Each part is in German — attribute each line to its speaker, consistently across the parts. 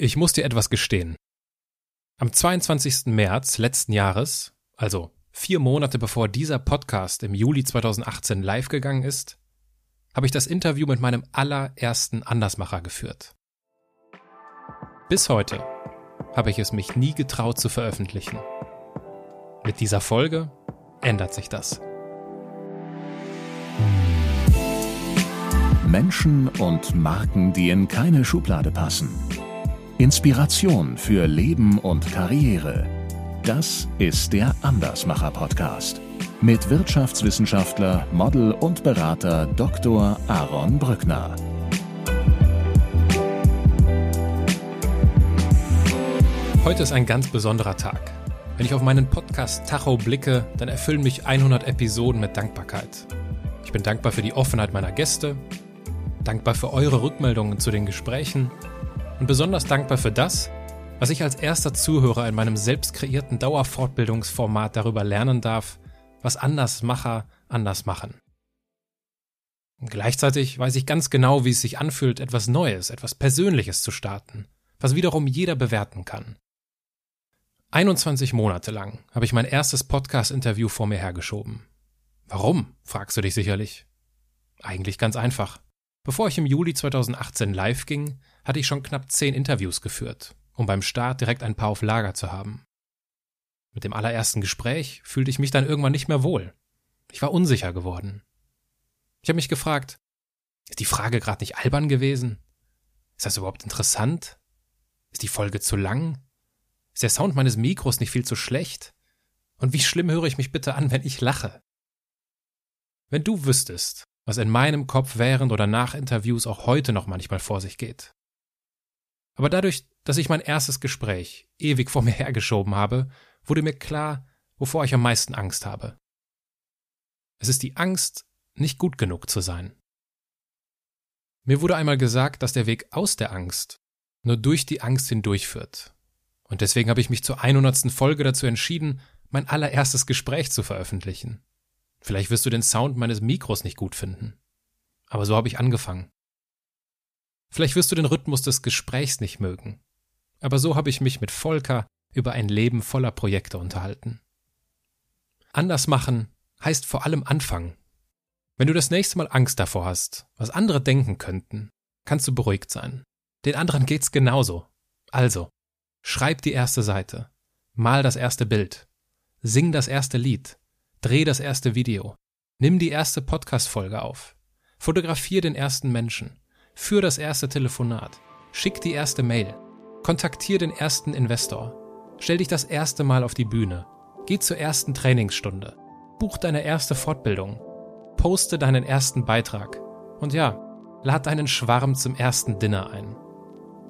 Speaker 1: Ich muss dir etwas gestehen. Am 22. März letzten Jahres, also vier Monate bevor dieser Podcast im Juli 2018 live gegangen ist, habe ich das Interview mit meinem allerersten Andersmacher geführt. Bis heute habe ich es mich nie getraut zu veröffentlichen. Mit dieser Folge ändert sich das.
Speaker 2: Menschen und Marken, die in keine Schublade passen. Inspiration für Leben und Karriere. Das ist der Andersmacher Podcast mit Wirtschaftswissenschaftler, Model und Berater Dr. Aaron Brückner.
Speaker 1: Heute ist ein ganz besonderer Tag. Wenn ich auf meinen Podcast Tacho blicke, dann erfüllen mich 100 Episoden mit Dankbarkeit. Ich bin dankbar für die Offenheit meiner Gäste, dankbar für eure Rückmeldungen zu den Gesprächen und besonders dankbar für das, was ich als erster Zuhörer in meinem selbst kreierten Dauerfortbildungsformat darüber lernen darf, was Andersmacher anders machen. Gleichzeitig weiß ich ganz genau, wie es sich anfühlt, etwas Neues, etwas Persönliches zu starten, was wiederum jeder bewerten kann. 21 Monate lang habe ich mein erstes Podcast-Interview vor mir hergeschoben. Warum, fragst du dich sicherlich. Eigentlich ganz einfach. Bevor ich im Juli 2018 live ging, hatte ich schon knapp zehn Interviews geführt, um beim Start direkt ein paar auf Lager zu haben. Mit dem allerersten Gespräch fühlte ich mich dann irgendwann nicht mehr wohl. Ich war unsicher geworden. Ich habe mich gefragt, ist die Frage gerade nicht albern gewesen? Ist das überhaupt interessant? Ist die Folge zu lang? Ist der Sound meines Mikros nicht viel zu schlecht? Und wie schlimm höre ich mich bitte an, wenn ich lache? Wenn du wüsstest, was in meinem Kopf während oder nach Interviews auch heute noch manchmal vor sich geht. Aber dadurch, dass ich mein erstes Gespräch ewig vor mir hergeschoben habe, wurde mir klar, wovor ich am meisten Angst habe. Es ist die Angst, nicht gut genug zu sein. Mir wurde einmal gesagt, dass der Weg aus der Angst nur durch die Angst hindurchführt. Und deswegen habe ich mich zur 100. Folge dazu entschieden, mein allererstes Gespräch zu veröffentlichen. Vielleicht wirst du den Sound meines Mikros nicht gut finden. Aber so habe ich angefangen. Vielleicht wirst du den Rhythmus des Gesprächs nicht mögen. Aber so habe ich mich mit Volker über ein Leben voller Projekte unterhalten. Anders machen heißt vor allem anfangen. Wenn du das nächste Mal Angst davor hast, was andere denken könnten, kannst du beruhigt sein. Den anderen geht's genauso. Also, schreib die erste Seite, mal das erste Bild, sing das erste Lied, dreh das erste Video, nimm die erste Podcast-Folge auf, fotografier den ersten Menschen, Führ das erste Telefonat. Schick die erste Mail. Kontaktier den ersten Investor. Stell dich das erste Mal auf die Bühne. Geh zur ersten Trainingsstunde. Buch deine erste Fortbildung. Poste deinen ersten Beitrag. Und ja, lad deinen Schwarm zum ersten Dinner ein.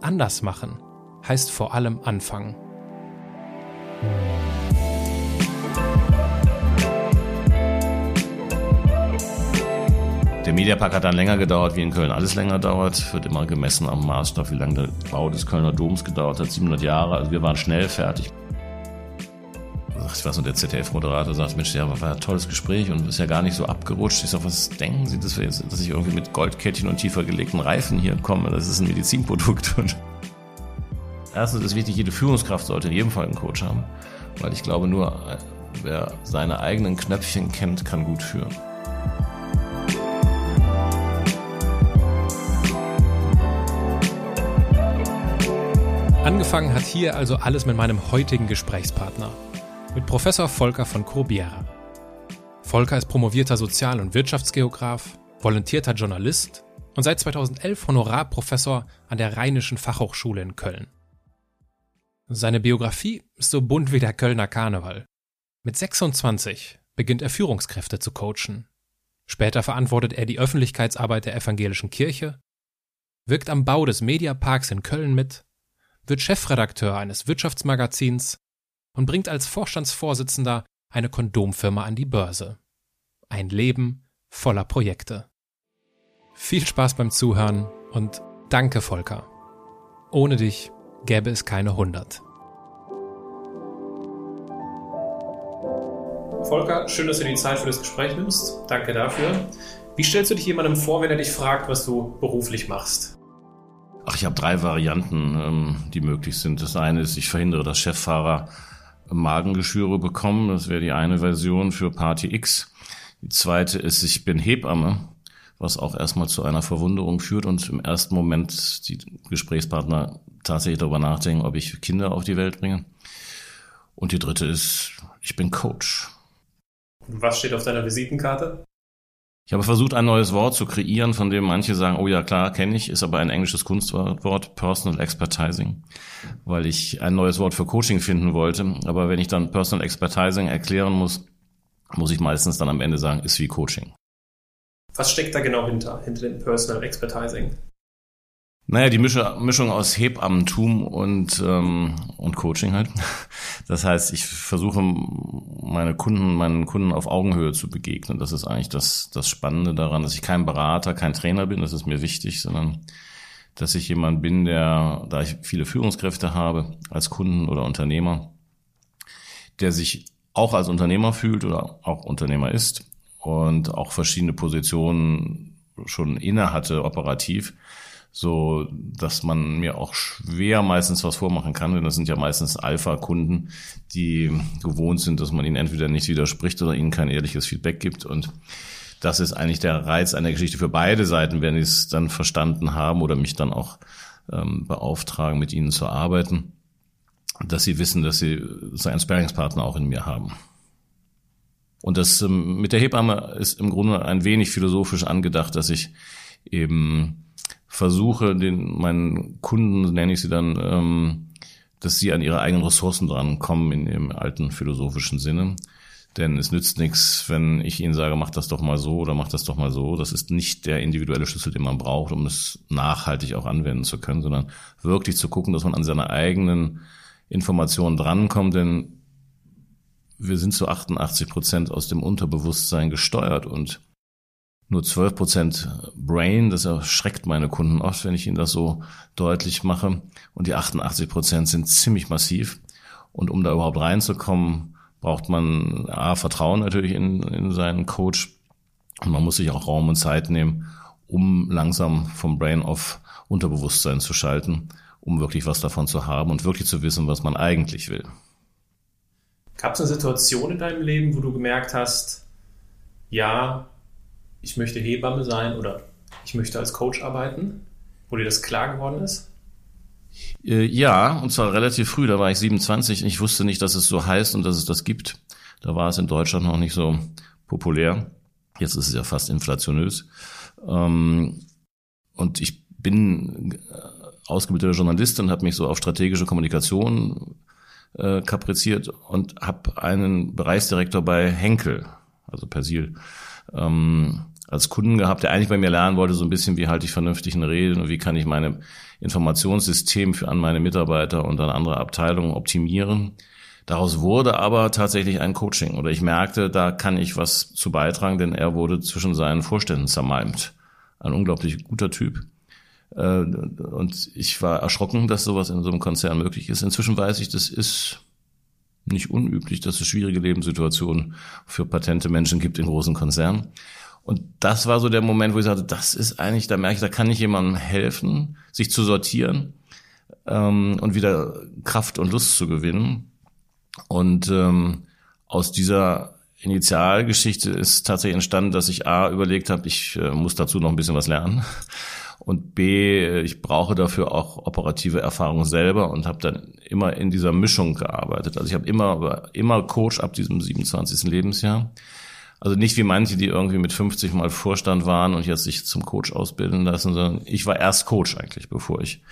Speaker 1: Anders machen heißt vor allem anfangen.
Speaker 3: Der Mediapark hat dann länger gedauert, wie in Köln alles länger dauert. Wird immer gemessen am Maßstab, wie lange der Bau des Kölner Doms gedauert hat. 700 Jahre. Also wir waren schnell fertig. Ich weiß noch, der ZDF-Moderator sagt, Mensch, ja, war ein tolles Gespräch und ist ja gar nicht so abgerutscht. Ich sag, was denken Sie, dass, wir jetzt, dass ich irgendwie mit Goldkettchen und tiefer gelegten Reifen hier komme? Das ist ein Medizinprodukt. Und erstens ist wichtig, jede Führungskraft sollte in jedem Fall einen Coach haben. Weil ich glaube, nur äh, wer seine eigenen Knöpfchen kennt, kann gut führen.
Speaker 1: Angefangen hat hier also alles mit meinem heutigen Gesprächspartner, mit Professor Volker von Corbiera. Volker ist promovierter Sozial- und Wirtschaftsgeograf, volontierter Journalist und seit 2011 Honorarprofessor an der Rheinischen Fachhochschule in Köln. Seine Biografie ist so bunt wie der Kölner Karneval. Mit 26 beginnt er Führungskräfte zu coachen. Später verantwortet er die Öffentlichkeitsarbeit der evangelischen Kirche, wirkt am Bau des Mediaparks in Köln mit wird Chefredakteur eines Wirtschaftsmagazins und bringt als Vorstandsvorsitzender eine Kondomfirma an die Börse. Ein Leben voller Projekte. Viel Spaß beim Zuhören und danke Volker. Ohne dich gäbe es keine 100. Volker, schön, dass du die Zeit für das Gespräch nimmst. Danke dafür. Wie stellst du dich jemandem vor, wenn er dich fragt, was du beruflich machst?
Speaker 3: Ach, ich habe drei Varianten, ähm, die möglich sind. Das eine ist, ich verhindere, dass Cheffahrer Magengeschüre bekommen. Das wäre die eine Version für Party X. Die zweite ist, ich bin Hebamme, was auch erstmal zu einer Verwunderung führt und im ersten Moment die Gesprächspartner tatsächlich darüber nachdenken, ob ich Kinder auf die Welt bringe. Und die dritte ist, ich bin Coach.
Speaker 1: Was steht auf deiner Visitenkarte?
Speaker 3: Ich habe versucht, ein neues Wort zu kreieren, von dem manche sagen, oh ja, klar, kenne ich, ist aber ein englisches Kunstwort, Personal Expertising, weil ich ein neues Wort für Coaching finden wollte. Aber wenn ich dann Personal Expertising erklären muss, muss ich meistens dann am Ende sagen, ist wie Coaching.
Speaker 1: Was steckt da genau hinter, hinter dem Personal Expertising?
Speaker 3: Naja, die Mischung aus Hebammentum und, ähm, und Coaching halt. Das heißt, ich versuche meine Kunden, meinen Kunden auf Augenhöhe zu begegnen. Das ist eigentlich das, das Spannende daran, dass ich kein Berater, kein Trainer bin, das ist mir wichtig, sondern dass ich jemand bin, der, da ich viele Führungskräfte habe, als Kunden oder Unternehmer, der sich auch als Unternehmer fühlt oder auch Unternehmer ist und auch verschiedene Positionen schon inne hatte operativ so dass man mir auch schwer meistens was vormachen kann, denn das sind ja meistens Alpha-Kunden, die gewohnt sind, dass man ihnen entweder nicht widerspricht oder ihnen kein ehrliches Feedback gibt und das ist eigentlich der Reiz einer Geschichte für beide Seiten, wenn sie es dann verstanden haben oder mich dann auch ähm, beauftragen, mit ihnen zu arbeiten, dass sie wissen, dass sie so einen Sparringspartner auch in mir haben. Und das ähm, mit der Hebamme ist im Grunde ein wenig philosophisch angedacht, dass ich eben versuche, den meinen Kunden, nenne ich sie dann, ähm, dass sie an ihre eigenen Ressourcen drankommen in dem alten philosophischen Sinne. Denn es nützt nichts, wenn ich ihnen sage, mach das doch mal so oder mach das doch mal so. Das ist nicht der individuelle Schlüssel, den man braucht, um es nachhaltig auch anwenden zu können, sondern wirklich zu gucken, dass man an seine eigenen Informationen drankommt. Denn wir sind zu 88 Prozent aus dem Unterbewusstsein gesteuert und nur 12 Prozent Brain. Das erschreckt meine Kunden oft, wenn ich ihnen das so deutlich mache. Und die 88 Prozent sind ziemlich massiv. Und um da überhaupt reinzukommen, braucht man A, Vertrauen natürlich in, in seinen Coach. Und man muss sich auch Raum und Zeit nehmen, um langsam vom Brain auf Unterbewusstsein zu schalten, um wirklich was davon zu haben und wirklich zu wissen, was man eigentlich will.
Speaker 1: Gab es eine Situation in deinem Leben, wo du gemerkt hast, ja, ich möchte Hebamme sein oder ich möchte als Coach arbeiten, wo dir das klar geworden ist?
Speaker 3: Äh, ja, und zwar relativ früh, da war ich 27. Ich wusste nicht, dass es so heißt und dass es das gibt. Da war es in Deutschland noch nicht so populär. Jetzt ist es ja fast inflationös. Ähm, und ich bin äh, ausgebildeter Journalist und habe mich so auf strategische Kommunikation äh, kapriziert und habe einen Bereichsdirektor bei Henkel, also Persil, ähm, als Kunden gehabt, der eigentlich bei mir lernen wollte, so ein bisschen, wie halte ich vernünftig eine Rede und wie kann ich meine Informationssystem für an meine Mitarbeiter und an andere Abteilungen optimieren. Daraus wurde aber tatsächlich ein Coaching oder ich merkte, da kann ich was zu beitragen, denn er wurde zwischen seinen Vorständen zermalmt. Ein unglaublich guter Typ. Äh, und ich war erschrocken, dass sowas in so einem Konzern möglich ist. Inzwischen weiß ich, das ist nicht unüblich, dass es schwierige Lebenssituationen für patente Menschen gibt in großen Konzernen. Und das war so der Moment, wo ich sagte, das ist eigentlich, da merke ich, da kann ich jemandem helfen, sich zu sortieren ähm, und wieder Kraft und Lust zu gewinnen. Und ähm, aus dieser Initialgeschichte ist tatsächlich entstanden, dass ich A überlegt habe, ich äh, muss dazu noch ein bisschen was lernen und B, ich brauche dafür auch operative Erfahrung selber und habe dann immer in dieser Mischung gearbeitet. Also ich habe immer, immer Coach ab diesem 27. Lebensjahr. Also nicht wie manche, die irgendwie mit 50 mal Vorstand waren und jetzt sich zum Coach ausbilden lassen, sondern ich war erst Coach eigentlich, bevor ich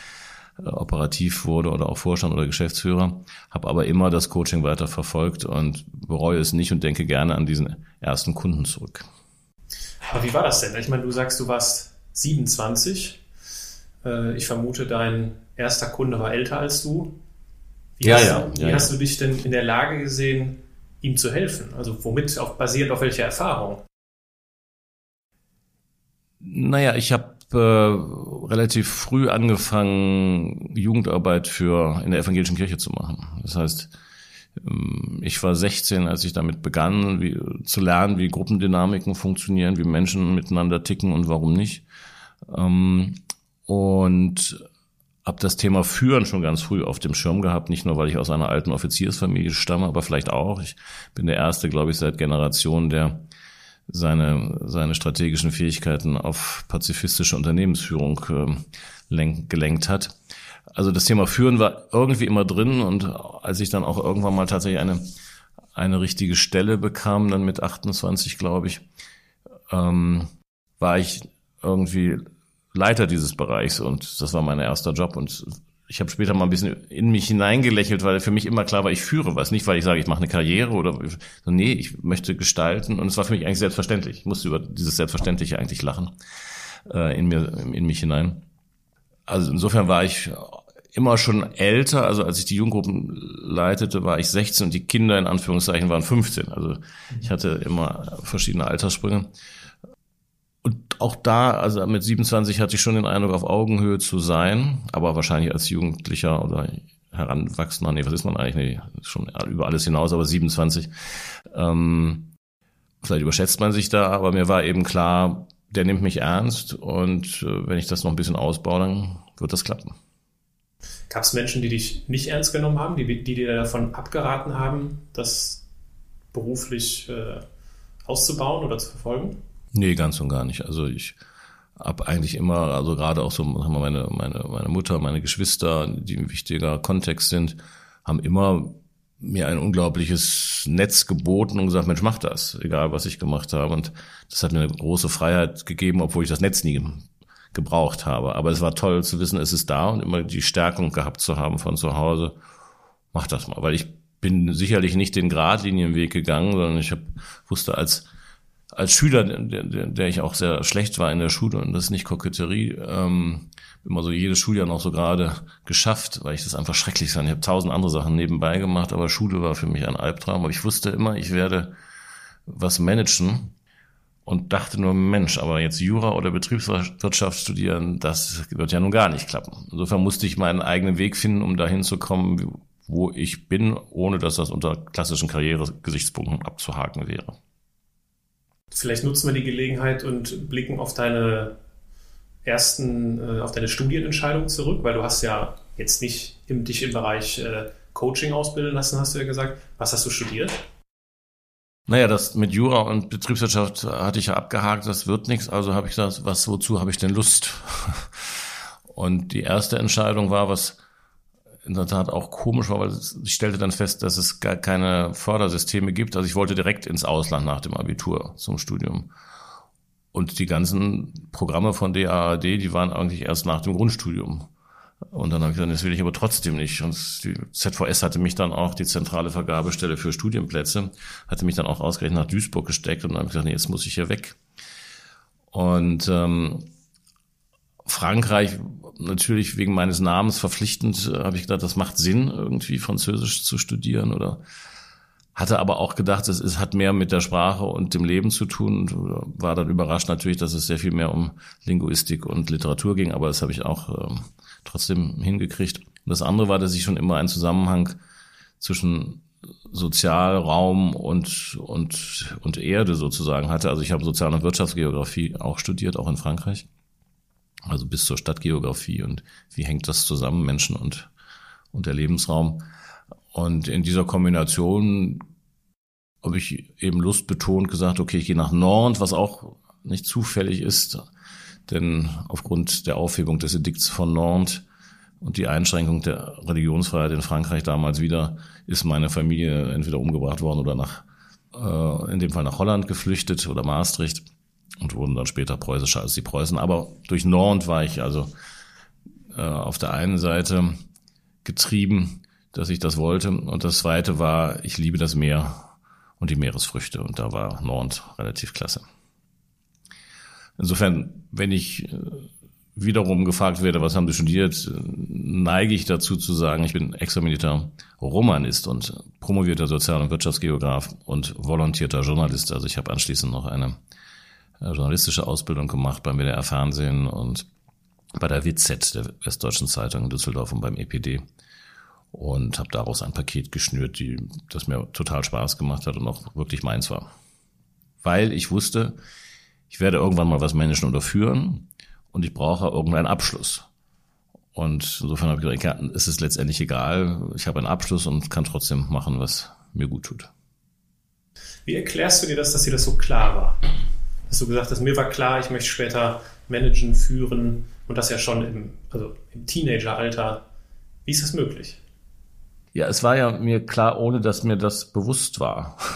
Speaker 3: äh, operativ wurde oder auch Vorstand oder Geschäftsführer, habe aber immer das Coaching weiter verfolgt und bereue es nicht und denke gerne an diesen ersten Kunden zurück.
Speaker 1: Aber wie war das denn? Ich meine, du sagst, du warst 27. Äh, ich vermute, dein erster Kunde war älter als du. Wie,
Speaker 3: ja,
Speaker 1: hast,
Speaker 3: ja,
Speaker 1: du, wie
Speaker 3: ja,
Speaker 1: hast du dich denn in der Lage gesehen, ihm zu helfen? Also womit, auf, basierend auf welcher Erfahrung?
Speaker 3: Naja, ich habe äh, relativ früh angefangen, Jugendarbeit für in der evangelischen Kirche zu machen. Das heißt, ähm, ich war 16, als ich damit begann, wie, zu lernen, wie Gruppendynamiken funktionieren, wie Menschen miteinander ticken und warum nicht. Ähm, und habe das Thema Führen schon ganz früh auf dem Schirm gehabt, nicht nur, weil ich aus einer alten Offiziersfamilie stamme, aber vielleicht auch. Ich bin der Erste, glaube ich, seit Generationen, der seine, seine strategischen Fähigkeiten auf pazifistische Unternehmensführung äh, lenk, gelenkt hat. Also das Thema Führen war irgendwie immer drin und als ich dann auch irgendwann mal tatsächlich eine, eine richtige Stelle bekam, dann mit 28, glaube ich, ähm, war ich irgendwie Leiter dieses Bereichs und das war mein erster Job und ich habe später mal ein bisschen in mich hineingelächelt, weil für mich immer klar war, ich führe was. Nicht, weil ich sage, ich mache eine Karriere oder so, nee, ich möchte gestalten. Und es war für mich eigentlich selbstverständlich. Ich musste über dieses Selbstverständliche eigentlich lachen äh, in mir, in mich hinein. Also insofern war ich immer schon älter. Also als ich die Jugendgruppen leitete, war ich 16 und die Kinder in Anführungszeichen waren 15. Also ich hatte immer verschiedene Alterssprünge. Und auch da, also mit 27 hatte ich schon den Eindruck, auf Augenhöhe zu sein, aber wahrscheinlich als Jugendlicher oder Heranwachsender, nee, was ist man eigentlich? Nee, schon über alles hinaus, aber 27. Ähm, vielleicht überschätzt man sich da, aber mir war eben klar, der nimmt mich ernst und äh, wenn ich das noch ein bisschen ausbaue, dann wird das klappen.
Speaker 1: Gab es Menschen, die dich nicht ernst genommen haben, die, die dir davon abgeraten haben, das beruflich äh, auszubauen oder zu verfolgen?
Speaker 3: Nee, ganz und gar nicht. Also ich habe eigentlich immer, also gerade auch so meine, meine, meine Mutter, meine Geschwister, die ein wichtiger Kontext sind, haben immer mir ein unglaubliches Netz geboten und gesagt, Mensch, mach das, egal was ich gemacht habe. Und das hat mir eine große Freiheit gegeben, obwohl ich das Netz nie gebraucht habe. Aber es war toll zu wissen, es ist da und immer die Stärkung gehabt zu haben von zu Hause. Mach das mal, weil ich bin sicherlich nicht den Gradlinienweg gegangen, sondern ich hab, wusste als als Schüler, der, der, der ich auch sehr schlecht war in der Schule und das ist nicht Koketterie, ähm, immer so jedes Schuljahr noch so gerade geschafft, weil ich das einfach schrecklich fand. Ich habe tausend andere Sachen nebenbei gemacht, aber Schule war für mich ein Albtraum. Aber ich wusste immer, ich werde was managen und dachte nur, Mensch, aber jetzt Jura oder Betriebswirtschaft studieren, das wird ja nun gar nicht klappen. Insofern musste ich meinen eigenen Weg finden, um dahin zu kommen, wo ich bin, ohne dass das unter klassischen Karrieregesichtspunkten abzuhaken wäre.
Speaker 1: Vielleicht nutzen wir die Gelegenheit und blicken auf deine ersten, äh, auf deine Studienentscheidung zurück, weil du hast ja jetzt nicht im, dich im Bereich äh, Coaching ausbilden lassen, hast du ja gesagt. Was hast du studiert?
Speaker 3: Naja, das mit Jura und Betriebswirtschaft hatte ich ja abgehakt, das wird nichts, also habe ich gesagt, was, wozu habe ich denn Lust? Und die erste Entscheidung war, was in der Tat auch komisch war, weil ich stellte dann fest, dass es gar keine Fördersysteme gibt. Also ich wollte direkt ins Ausland nach dem Abitur zum Studium. Und die ganzen Programme von DAAD, die waren eigentlich erst nach dem Grundstudium. Und dann habe ich gesagt, das will ich aber trotzdem nicht. Und die ZVS hatte mich dann auch, die zentrale Vergabestelle für Studienplätze, hatte mich dann auch ausgerechnet nach Duisburg gesteckt und dann habe ich gesagt, nee, jetzt muss ich hier weg. Und ähm, Frankreich natürlich wegen meines Namens verpflichtend, äh, habe ich gedacht, das macht Sinn, irgendwie Französisch zu studieren oder hatte aber auch gedacht, es, es hat mehr mit der Sprache und dem Leben zu tun und war dann überrascht natürlich, dass es sehr viel mehr um Linguistik und Literatur ging, aber das habe ich auch ähm, trotzdem hingekriegt. Und das andere war, dass ich schon immer einen Zusammenhang zwischen Sozialraum und, und, und Erde sozusagen hatte. Also ich habe Sozial- und Wirtschaftsgeografie auch studiert, auch in Frankreich also bis zur Stadtgeografie und wie hängt das zusammen, Menschen und, und der Lebensraum. Und in dieser Kombination habe ich eben Lust betont gesagt, okay, ich gehe nach Nord, was auch nicht zufällig ist, denn aufgrund der Aufhebung des Edikts von Nord und die Einschränkung der Religionsfreiheit in Frankreich damals wieder, ist meine Familie entweder umgebracht worden oder nach, äh, in dem Fall nach Holland geflüchtet oder Maastricht und wurden dann später preußischer als die Preußen. Aber durch Nord war ich also äh, auf der einen Seite getrieben, dass ich das wollte. Und das zweite war, ich liebe das Meer und die Meeresfrüchte. Und da war Nord relativ klasse. Insofern, wenn ich äh, wiederum gefragt werde, was haben Sie studiert, neige ich dazu zu sagen, ich bin examinierter Romanist und promovierter Sozial- und Wirtschaftsgeograf und volontierter Journalist. Also ich habe anschließend noch eine journalistische Ausbildung gemacht beim WDR Fernsehen und bei der WZ, der Westdeutschen Zeitung in Düsseldorf und beim EPD und habe daraus ein Paket geschnürt, die, das mir total Spaß gemacht hat und auch wirklich meins war. Weil ich wusste, ich werde irgendwann mal was Menschen unterführen und ich brauche irgendeinen Abschluss. Und insofern habe ich ja, es ist letztendlich egal. Ich habe einen Abschluss und kann trotzdem machen, was mir gut tut.
Speaker 1: Wie erklärst du dir das, dass dir das so klar war? Hast du gesagt hast, mir war klar, ich möchte später managen, führen und das ja schon im, also im Teenageralter. Wie ist das möglich?
Speaker 3: Ja, es war ja mir klar, ohne dass mir das bewusst war.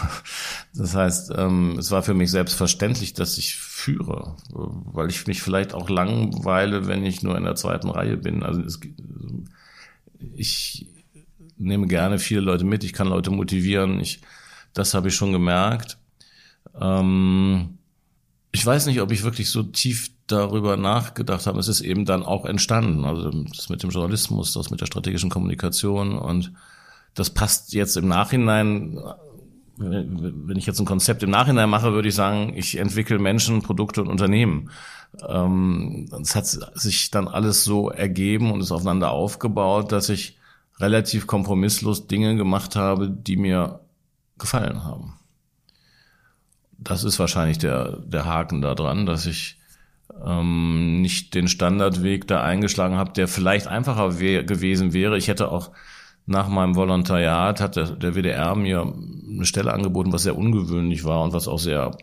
Speaker 3: Das heißt, ähm, es war für mich selbstverständlich, dass ich führe, weil ich mich vielleicht auch langweile, wenn ich nur in der zweiten Reihe bin. Also es, ich nehme gerne viele Leute mit, ich kann Leute motivieren, ich, das habe ich schon gemerkt. Ähm, ich weiß nicht, ob ich wirklich so tief darüber nachgedacht habe. Es ist eben dann auch entstanden. Also das mit dem Journalismus, das mit der strategischen Kommunikation und das passt jetzt im Nachhinein. Wenn ich jetzt ein Konzept im Nachhinein mache, würde ich sagen, ich entwickle Menschen, Produkte und Unternehmen. Ähm, es hat sich dann alles so ergeben und ist aufeinander aufgebaut, dass ich relativ kompromisslos Dinge gemacht habe, die mir gefallen haben das ist wahrscheinlich der, der Haken da dran, dass ich ähm, nicht den Standardweg da eingeschlagen habe, der vielleicht einfacher wär, gewesen wäre. Ich hätte auch nach meinem Volontariat hat der, der WDR mir eine Stelle angeboten, was sehr ungewöhnlich war und was auch sehr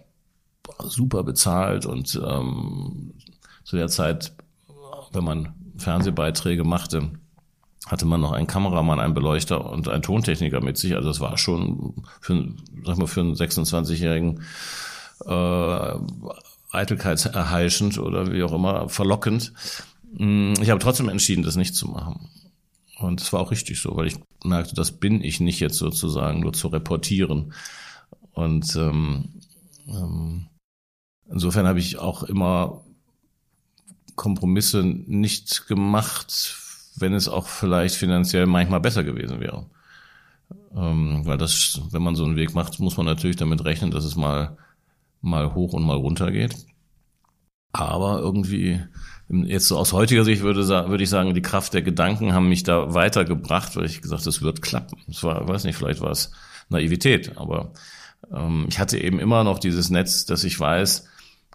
Speaker 3: super bezahlt und ähm, zu der Zeit, wenn man Fernsehbeiträge machte, hatte man noch einen Kameramann, einen Beleuchter und einen Tontechniker mit sich. Also das war schon für, sag mal, für einen 26-jährigen äh, eitelkeitserheischend oder wie auch immer verlockend. Mm, ich habe trotzdem entschieden, das nicht zu machen. Und es war auch richtig so, weil ich merkte, das bin ich nicht jetzt sozusagen nur zu reportieren. Und ähm, ähm, insofern habe ich auch immer Kompromisse nicht gemacht wenn es auch vielleicht finanziell manchmal besser gewesen wäre. Ähm, weil das, wenn man so einen Weg macht, muss man natürlich damit rechnen, dass es mal, mal hoch und mal runter geht. Aber irgendwie, jetzt so aus heutiger Sicht würde, würde ich sagen, die Kraft der Gedanken haben mich da weitergebracht, weil ich gesagt, es wird klappen. Es war, weiß nicht, vielleicht war es Naivität, aber ähm, ich hatte eben immer noch dieses Netz, dass ich weiß,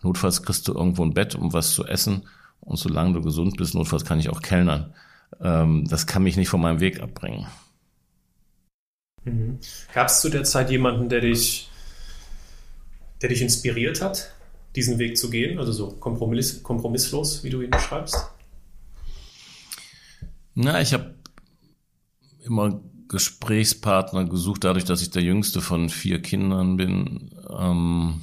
Speaker 3: notfalls kriegst du irgendwo ein Bett, um was zu essen und solange du gesund bist, notfalls kann ich auch kellnern ähm, das kann mich nicht von meinem Weg abbringen.
Speaker 1: Mhm. Gab es zu der Zeit jemanden, der dich, der dich inspiriert hat, diesen Weg zu gehen, also so kompromiss, kompromisslos, wie du ihn beschreibst?
Speaker 3: Na, ich habe immer Gesprächspartner gesucht, dadurch, dass ich der jüngste von vier Kindern bin. Ähm,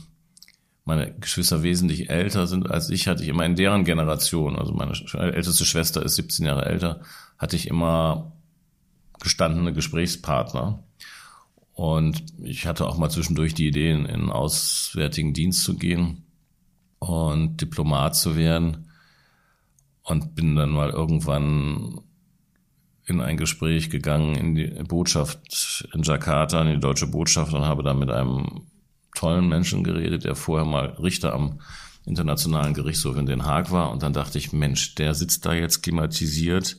Speaker 3: meine Geschwister wesentlich älter sind als ich, hatte ich immer in deren Generation, also meine älteste Schwester ist 17 Jahre älter, hatte ich immer gestandene Gesprächspartner. Und ich hatte auch mal zwischendurch die Idee, in den Auswärtigen Dienst zu gehen und Diplomat zu werden. Und bin dann mal irgendwann in ein Gespräch gegangen in die Botschaft in Jakarta, in die deutsche Botschaft und habe da mit einem tollen Menschen geredet, der vorher mal Richter am Internationalen Gerichtshof in Den Haag war. Und dann dachte ich, Mensch, der sitzt da jetzt klimatisiert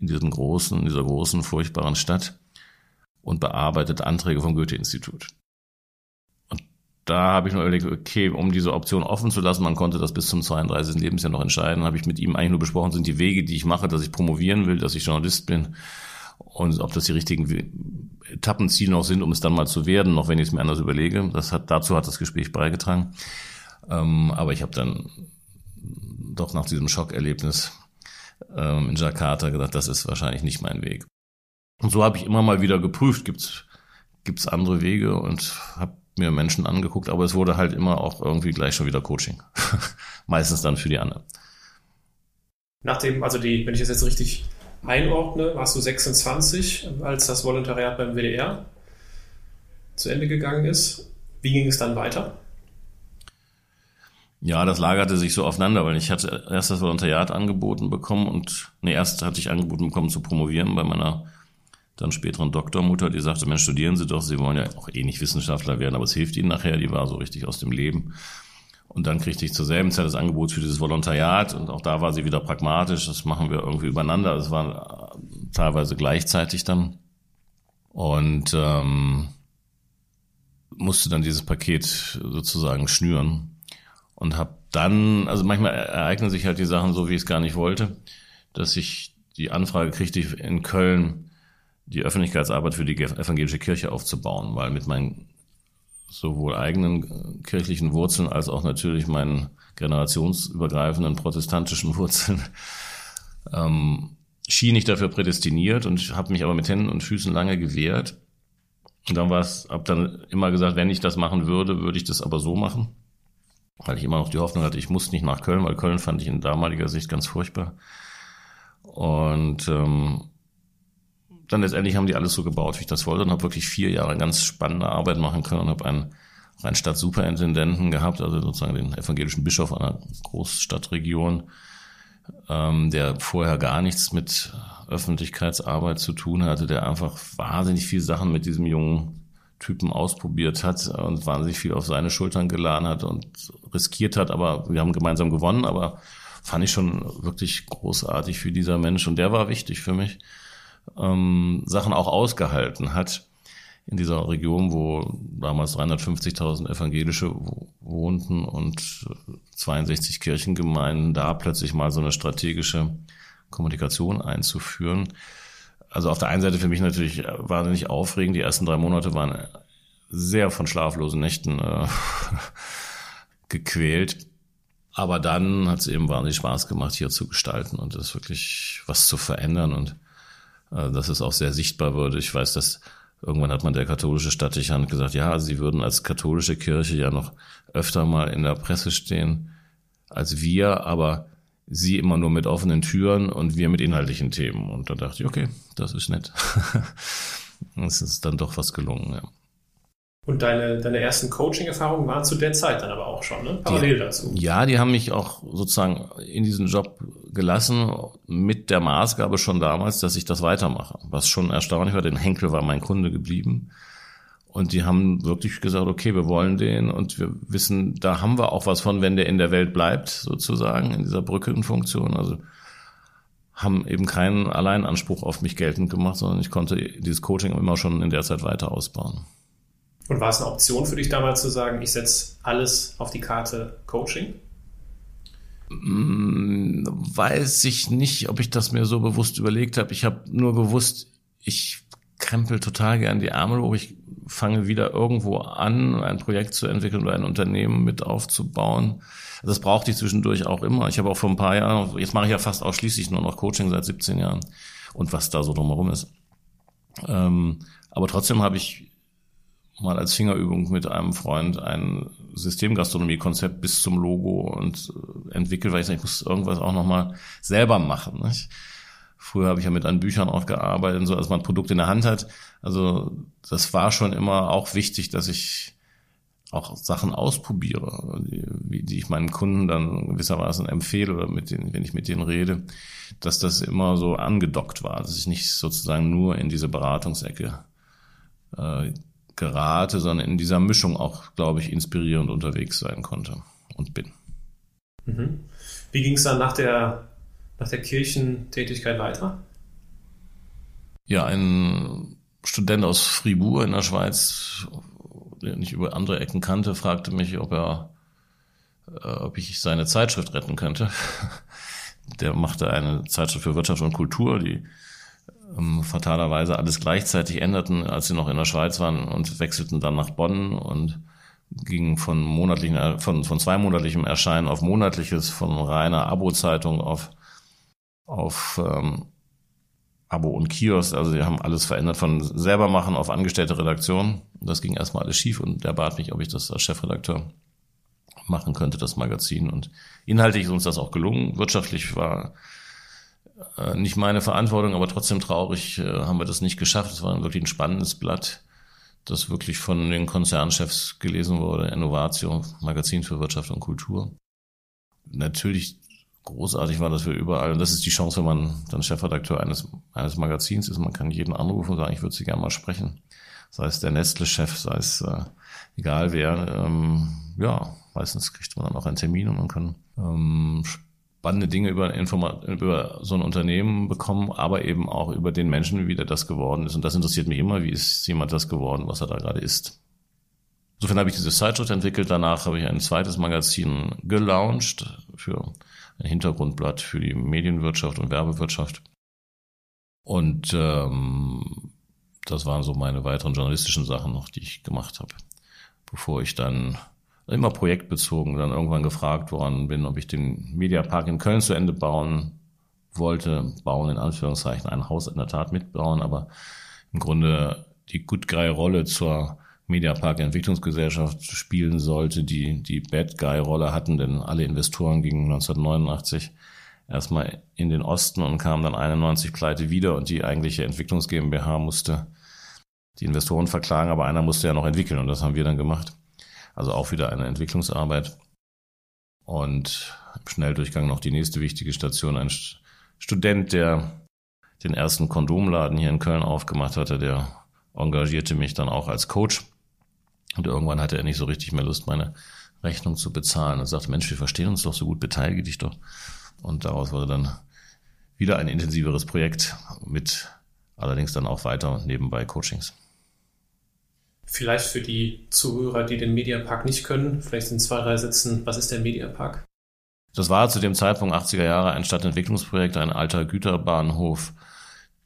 Speaker 3: in diesem großen, in dieser großen, furchtbaren Stadt und bearbeitet Anträge vom Goethe-Institut. Und da habe ich nur überlegt, okay, um diese Option offen zu lassen, man konnte das bis zum 32. Lebensjahr noch entscheiden, habe ich mit ihm eigentlich nur besprochen, sind die Wege, die ich mache, dass ich promovieren will, dass ich Journalist bin und ob das die richtigen Etappenziele noch sind, um es dann mal zu werden, noch wenn ich es mir anders überlege. Das hat, dazu hat das Gespräch beigetragen. Ähm, aber ich habe dann doch nach diesem Schockerlebnis ähm, in Jakarta gedacht, das ist wahrscheinlich nicht mein Weg. Und so habe ich immer mal wieder geprüft, gibt's gibt's andere Wege und habe mir Menschen angeguckt, aber es wurde halt immer auch irgendwie gleich schon wieder Coaching. Meistens dann für die anderen.
Speaker 1: Nachdem, also die, wenn ich das jetzt richtig einordne, warst du 26, als das Volontariat beim WDR zu Ende gegangen ist. Wie ging es dann weiter?
Speaker 3: Ja, das lagerte sich so aufeinander, weil ich hatte erst das Volontariat angeboten bekommen und nee, erst hatte ich angeboten bekommen zu promovieren bei meiner dann späteren Doktormutter, die sagte, Mensch, studieren Sie doch, Sie wollen ja auch eh nicht Wissenschaftler werden, aber es hilft Ihnen nachher, die war so richtig aus dem Leben. Und dann kriegte ich zur selben Zeit das Angebot für dieses Volontariat und auch da war sie wieder pragmatisch. Das machen wir irgendwie übereinander. Das war teilweise gleichzeitig dann. Und ähm, musste dann dieses Paket sozusagen schnüren und habe dann, also manchmal ereignen sich halt die Sachen so, wie ich es gar nicht wollte, dass ich die Anfrage kriegte in Köln, die Öffentlichkeitsarbeit für die evangelische Kirche aufzubauen, weil mit meinen sowohl eigenen kirchlichen Wurzeln als auch natürlich meinen generationsübergreifenden protestantischen Wurzeln ähm, schien ich dafür prädestiniert und habe mich aber mit Händen und Füßen lange gewehrt. Und dann war es, habe dann immer gesagt, wenn ich das machen würde, würde ich das aber so machen, weil ich immer noch die Hoffnung hatte, ich muss nicht nach Köln, weil Köln fand ich in damaliger Sicht ganz furchtbar. Und ähm, dann letztendlich haben die alles so gebaut, wie ich das wollte und habe wirklich vier Jahre ganz spannende Arbeit machen können und habe einen, einen Stadtsuperintendenten gehabt, also sozusagen den evangelischen Bischof einer Großstadtregion, ähm, der vorher gar nichts mit Öffentlichkeitsarbeit zu tun hatte, der einfach wahnsinnig viele Sachen mit diesem jungen Typen ausprobiert hat und wahnsinnig viel auf seine Schultern geladen hat und riskiert hat, aber wir haben gemeinsam gewonnen, aber fand ich schon wirklich großartig für dieser Mensch und der war wichtig für mich ähm, Sachen auch ausgehalten hat in dieser Region, wo damals 350.000 Evangelische wohnten und 62 Kirchengemeinden, da plötzlich mal so eine strategische Kommunikation einzuführen. Also auf der einen Seite für mich natürlich wahnsinnig aufregend. Die ersten drei Monate waren sehr von schlaflosen Nächten äh, gequält. Aber dann hat es eben wahnsinnig Spaß gemacht, hier zu gestalten und das wirklich was zu verändern und äh, dass es auch sehr sichtbar wurde. Ich weiß, dass irgendwann hat man der katholische Stadtdechant gesagt, ja, sie würden als katholische Kirche ja noch öfter mal in der Presse stehen als wir, aber sie immer nur mit offenen Türen und wir mit inhaltlichen Themen. Und da dachte ich, okay, das ist nett. es ist dann doch was gelungen, ja.
Speaker 1: Und deine, deine ersten Coaching-Erfahrungen waren zu der Zeit dann aber auch schon, ne? Parallel
Speaker 3: die,
Speaker 1: dazu.
Speaker 3: Ja, die haben mich auch sozusagen in diesen Job gelassen, mit der Maßgabe schon damals, dass ich das weitermache. Was schon erstaunlich war, denn Henkel war mein Kunde geblieben. Und die haben wirklich gesagt, okay, wir wollen den und wir wissen, da haben wir auch was von, wenn der in der Welt bleibt, sozusagen, in dieser Brückenfunktion. Also haben eben keinen Alleinanspruch auf mich geltend gemacht, sondern ich konnte dieses Coaching immer schon in der Zeit weiter ausbauen.
Speaker 1: Und war es eine Option für dich damals zu sagen, ich setze alles auf die Karte Coaching?
Speaker 3: Mm, weiß ich nicht, ob ich das mir so bewusst überlegt habe. Ich habe nur gewusst, ich krempel total gern die Ärmel hoch. Ich fange wieder irgendwo an, ein Projekt zu entwickeln oder ein Unternehmen mit aufzubauen. Das brauchte ich zwischendurch auch immer. Ich habe auch vor ein paar Jahren, jetzt mache ich ja fast ausschließlich nur noch Coaching seit 17 Jahren und was da so drumherum ist. Ähm, aber trotzdem habe ich mal als Fingerübung mit einem Freund ein Systemgastronomie-Konzept bis zum Logo und äh, entwickelt, weil ich ich muss irgendwas auch nochmal selber machen. Nicht? Früher habe ich ja mit an Büchern auch gearbeitet, so als man ein Produkt in der Hand hat. Also das war schon immer auch wichtig, dass ich auch Sachen ausprobiere, die, die ich meinen Kunden dann gewissermaßen empfehle oder mit denen, wenn ich mit denen rede, dass das immer so angedockt war, dass ich nicht sozusagen nur in diese Beratungsecke äh, gerate, sondern in dieser Mischung auch, glaube ich, inspirierend unterwegs sein konnte und bin.
Speaker 1: Mhm. Wie ging es dann nach der, nach der Kirchentätigkeit weiter?
Speaker 3: Ja, ein Student aus Fribourg in der Schweiz, den ich über andere Ecken kannte, fragte mich, ob er, äh, ob ich seine Zeitschrift retten könnte. Der machte eine Zeitschrift für Wirtschaft und Kultur, die fatalerweise alles gleichzeitig änderten, als sie noch in der Schweiz waren und wechselten dann nach Bonn und gingen von monatlichen, von, von zweimonatlichem Erscheinen auf monatliches, von reiner Abo-Zeitung auf, auf ähm, Abo und Kiosk. Also sie haben alles verändert von selber machen auf angestellte Redaktion. Das ging erstmal alles schief und der bat mich, ob ich das als Chefredakteur machen könnte, das Magazin. Und inhaltlich ist uns das auch gelungen. Wirtschaftlich war äh, nicht meine Verantwortung, aber trotzdem traurig äh, haben wir das nicht geschafft. Es war wirklich ein spannendes Blatt, das wirklich von den Konzernchefs gelesen wurde. Innovatio, Magazin für Wirtschaft und Kultur. Natürlich großartig war, dass wir überall, und das ist die Chance, wenn man dann Chefredakteur eines, eines Magazins ist, man kann jeden anrufen und sagen, ich würde Sie gerne mal sprechen. Sei es der Nestle-Chef, sei es äh, egal wer, ähm, ja, meistens kriegt man dann auch einen Termin und man kann ähm, spannende Dinge über, über so ein Unternehmen bekommen, aber eben auch über den Menschen, wie der das geworden ist. Und das interessiert mich immer, wie ist jemand das geworden, was er da gerade ist. Insofern habe ich diese Zeitschrift entwickelt. Danach habe ich ein zweites Magazin gelauncht für ein Hintergrundblatt für die Medienwirtschaft und Werbewirtschaft. Und ähm, das waren so meine weiteren journalistischen Sachen noch, die ich gemacht habe, bevor ich dann immer projektbezogen dann irgendwann gefragt worden bin, ob ich den Mediapark in Köln zu Ende bauen wollte, bauen in Anführungszeichen, ein Haus in der Tat mitbauen, aber im Grunde die Good Guy Rolle zur Mediapark Entwicklungsgesellschaft spielen sollte, die die Bad Guy Rolle hatten, denn alle Investoren gingen 1989 erstmal in den Osten und kamen dann 91 pleite wieder und die eigentliche Entwicklungs GmbH musste die Investoren verklagen, aber einer musste ja noch entwickeln und das haben wir dann gemacht. Also auch wieder eine Entwicklungsarbeit. Und im Schnelldurchgang noch die nächste wichtige Station, ein Student, der den ersten Kondomladen hier in Köln aufgemacht hatte, der engagierte mich dann auch als Coach. Und irgendwann hatte er nicht so richtig mehr Lust, meine Rechnung zu bezahlen. Er sagte, Mensch, wir verstehen uns doch so gut, beteilige dich doch. Und daraus wurde dann wieder ein intensiveres Projekt mit allerdings dann auch weiter nebenbei Coachings.
Speaker 1: Vielleicht für die Zuhörer, die den Mediapark nicht können, vielleicht in zwei, drei Sätzen, was ist der Mediapark?
Speaker 3: Das war zu dem Zeitpunkt 80er Jahre ein Stadtentwicklungsprojekt, ein alter Güterbahnhof,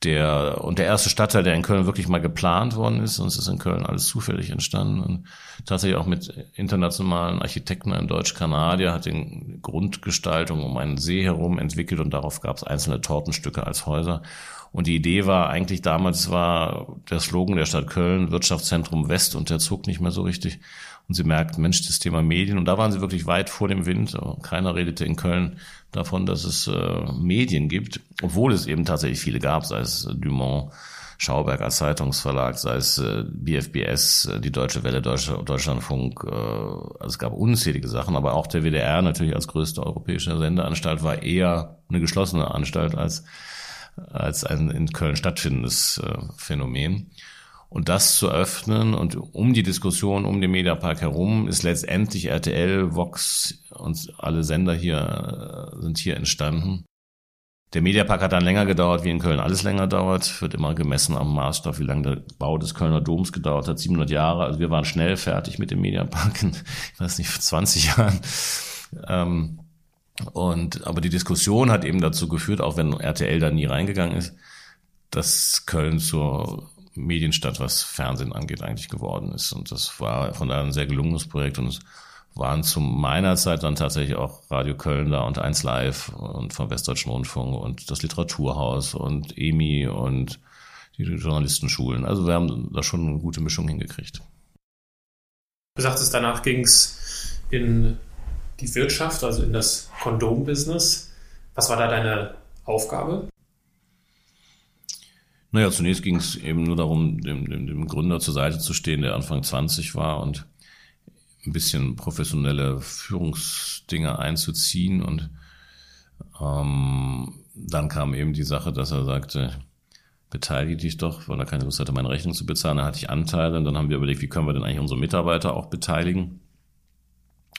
Speaker 3: der und der erste Stadtteil, der in Köln wirklich mal geplant worden ist, sonst ist in Köln alles zufällig entstanden und tatsächlich auch mit internationalen Architekten, ein Deutsch-Kanadier hat den Grundgestaltung um einen See herum entwickelt und darauf gab es einzelne Tortenstücke als Häuser und die Idee war eigentlich damals war der Slogan der Stadt Köln Wirtschaftszentrum West und der zog nicht mehr so richtig und sie merkten, Mensch, das Thema Medien und da waren sie wirklich weit vor dem Wind. Keiner redete in Köln davon, dass es äh, Medien gibt, obwohl es eben tatsächlich viele gab, sei es Dumont, Schauberg als Zeitungsverlag, sei es äh, BFBS, äh, die Deutsche Welle, Deutsche, Deutschlandfunk, äh, also es gab unzählige Sachen, aber auch der WDR natürlich als größte europäische Sendeanstalt war eher eine geschlossene Anstalt als, als ein in Köln stattfindendes äh, Phänomen. Und das zu öffnen und um die Diskussion um den Mediapark herum ist letztendlich RTL, Vox und alle Sender hier äh, sind hier entstanden. Der Mediapark hat dann länger gedauert, wie in Köln alles länger dauert. Wird immer gemessen am Maßstab, wie lange der Bau des Kölner Doms gedauert hat. 700 Jahre. Also wir waren schnell fertig mit dem Mediapark in, ich weiß nicht, 20 Jahren. Ähm, und, aber die Diskussion hat eben dazu geführt, auch wenn RTL da nie reingegangen ist, dass Köln zur Medienstadt, was Fernsehen angeht, eigentlich geworden ist. Und das war von daher ein sehr gelungenes Projekt und es waren zu meiner Zeit dann tatsächlich auch Radio Köln da und 1 Live und vom Westdeutschen Rundfunk und das Literaturhaus und EMI und die Journalistenschulen. Also wir haben da schon eine gute Mischung hingekriegt.
Speaker 1: Du sagtest, danach ging es in die Wirtschaft, also in das Kondom-Business. Was war da deine Aufgabe?
Speaker 3: Naja, zunächst ging es eben nur darum, dem, dem, dem Gründer zur Seite zu stehen, der Anfang 20 war und ein bisschen professionelle Führungsdinge einzuziehen. Und ähm, dann kam eben die Sache, dass er sagte, beteilige dich doch, weil er keine Lust hatte, meine Rechnung zu bezahlen. Da hatte ich Anteile und dann haben wir überlegt, wie können wir denn eigentlich unsere Mitarbeiter auch beteiligen.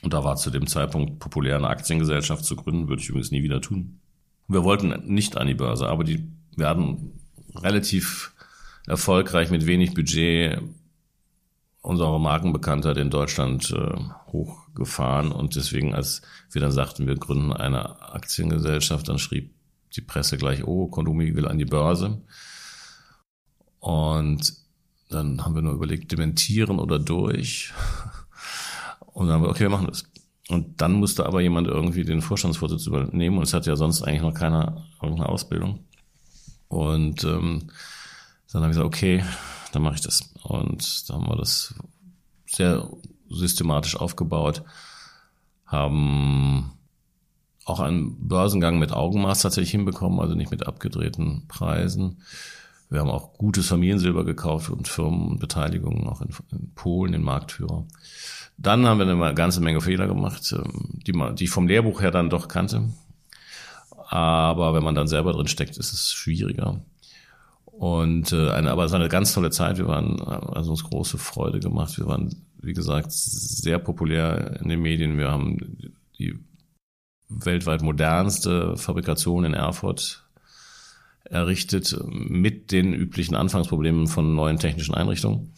Speaker 3: Und da war zu dem Zeitpunkt populär, eine Aktiengesellschaft zu gründen, würde ich übrigens nie wieder tun. Wir wollten nicht an die Börse, aber die werden relativ erfolgreich mit wenig Budget unsere Markenbekanntheit in Deutschland äh, hochgefahren und deswegen, als wir dann sagten, wir gründen eine Aktiengesellschaft, dann schrieb die Presse gleich, oh, Kondomi will an die Börse. Und dann haben wir nur überlegt, dementieren oder durch. Und dann haben wir, okay, wir machen das. Und dann musste aber jemand irgendwie den Vorstandsvorsitz übernehmen und es hatte ja sonst eigentlich noch keiner irgendeine Ausbildung. Und ähm, dann habe ich gesagt, okay, dann mache ich das. Und da haben wir das sehr systematisch aufgebaut, haben auch einen Börsengang mit Augenmaß tatsächlich hinbekommen, also nicht mit abgedrehten Preisen. Wir haben auch gutes Familiensilber gekauft und Firmenbeteiligungen auch in, in Polen, den Marktführer. Dann haben wir eine ganze Menge Fehler gemacht, ähm, die, man, die ich vom Lehrbuch her dann doch kannte. Aber wenn man dann selber drin steckt, ist es schwieriger. Und äh, eine, aber es war eine ganz tolle Zeit. Wir waren, also uns große Freude gemacht. Wir waren, wie gesagt, sehr populär in den Medien. Wir haben die weltweit modernste Fabrikation in Erfurt errichtet mit den üblichen Anfangsproblemen von neuen technischen Einrichtungen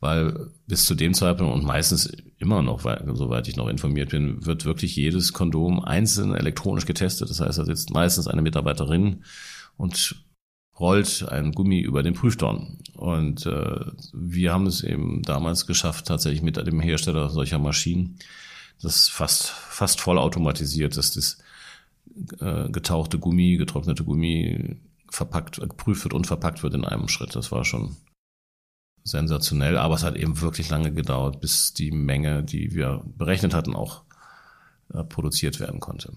Speaker 3: weil bis zu dem Zeitpunkt und meistens immer noch, soweit ich noch informiert bin, wird wirklich jedes Kondom einzeln elektronisch getestet. Das heißt, da sitzt meistens eine Mitarbeiterin und rollt ein Gummi über den Prüfdorn. Und äh, wir haben es eben damals geschafft, tatsächlich mit dem Hersteller solcher Maschinen, das fast, fast voll automatisiert ist, das äh, getauchte Gummi, getrocknete Gummi verpackt, geprüft wird und verpackt wird in einem Schritt. Das war schon sensationell, aber es hat eben wirklich lange gedauert, bis die Menge, die wir berechnet hatten, auch äh, produziert werden konnte.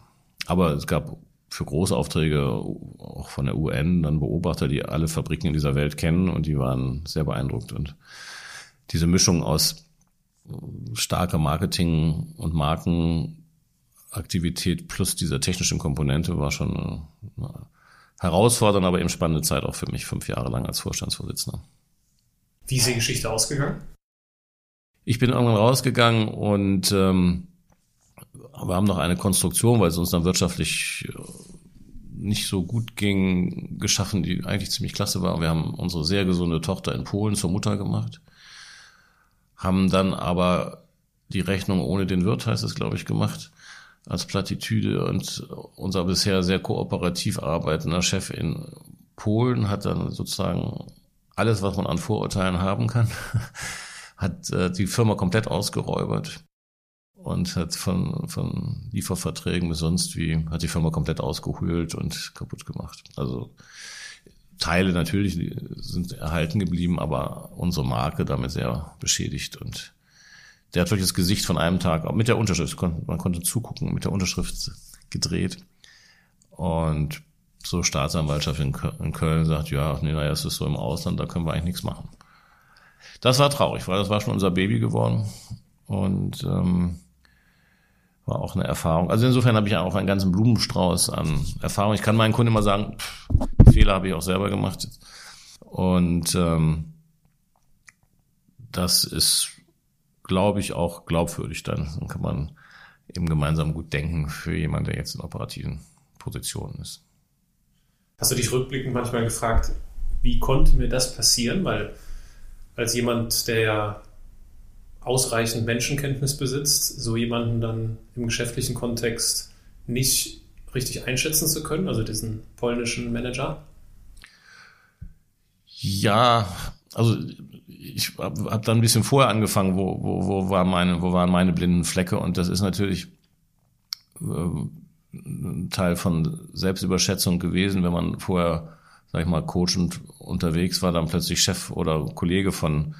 Speaker 3: Aber es gab für große Aufträge auch von der UN dann Beobachter, die alle Fabriken in dieser Welt kennen und die waren sehr beeindruckt. Und diese Mischung aus starker Marketing- und Markenaktivität plus dieser technischen Komponente war schon herausfordernd, aber eben spannende Zeit auch für mich, fünf Jahre lang als Vorstandsvorsitzender.
Speaker 1: Wie ist die Geschichte ausgegangen?
Speaker 3: Ich bin irgendwann rausgegangen und ähm, wir haben noch eine Konstruktion, weil es uns dann wirtschaftlich äh, nicht so gut ging, geschaffen, die eigentlich ziemlich klasse war. Wir haben unsere sehr gesunde Tochter in Polen zur Mutter gemacht, haben dann aber die Rechnung ohne den Wirt, heißt es, glaube ich, gemacht, als Plattitüde. Und unser bisher sehr kooperativ arbeitender Chef in Polen hat dann sozusagen alles, was man an Vorurteilen haben kann, hat äh, die Firma komplett ausgeräubert und hat von, von Lieferverträgen bis sonst wie, hat die Firma komplett ausgehöhlt und kaputt gemacht. Also Teile natürlich sind erhalten geblieben, aber unsere Marke damit sehr beschädigt und der hat wirklich das Gesicht von einem Tag, mit der Unterschrift, man konnte zugucken, mit der Unterschrift gedreht. Und so Staatsanwaltschaft in Köln sagt, ja, nee, naja, es ist so im Ausland, da können wir eigentlich nichts machen. Das war traurig, weil das war schon unser Baby geworden. Und ähm, war auch eine Erfahrung. Also insofern habe ich auch einen ganzen Blumenstrauß an Erfahrung. Ich kann meinen Kunden immer sagen, pff, Fehler habe ich auch selber gemacht. Und ähm, das ist, glaube ich, auch glaubwürdig. Dann, dann kann man eben gemeinsam gut denken für jemanden, der jetzt in operativen Positionen ist.
Speaker 1: Hast du dich rückblickend manchmal gefragt, wie konnte mir das passieren? Weil als jemand, der ja ausreichend Menschenkenntnis besitzt, so jemanden dann im geschäftlichen Kontext nicht richtig einschätzen zu können, also diesen polnischen Manager?
Speaker 3: Ja, also ich habe hab dann ein bisschen vorher angefangen, wo, wo, wo, war meine, wo waren meine blinden Flecke und das ist natürlich äh, Teil von Selbstüberschätzung gewesen, wenn man vorher, sag ich mal, coachend unterwegs war, dann plötzlich Chef oder Kollege von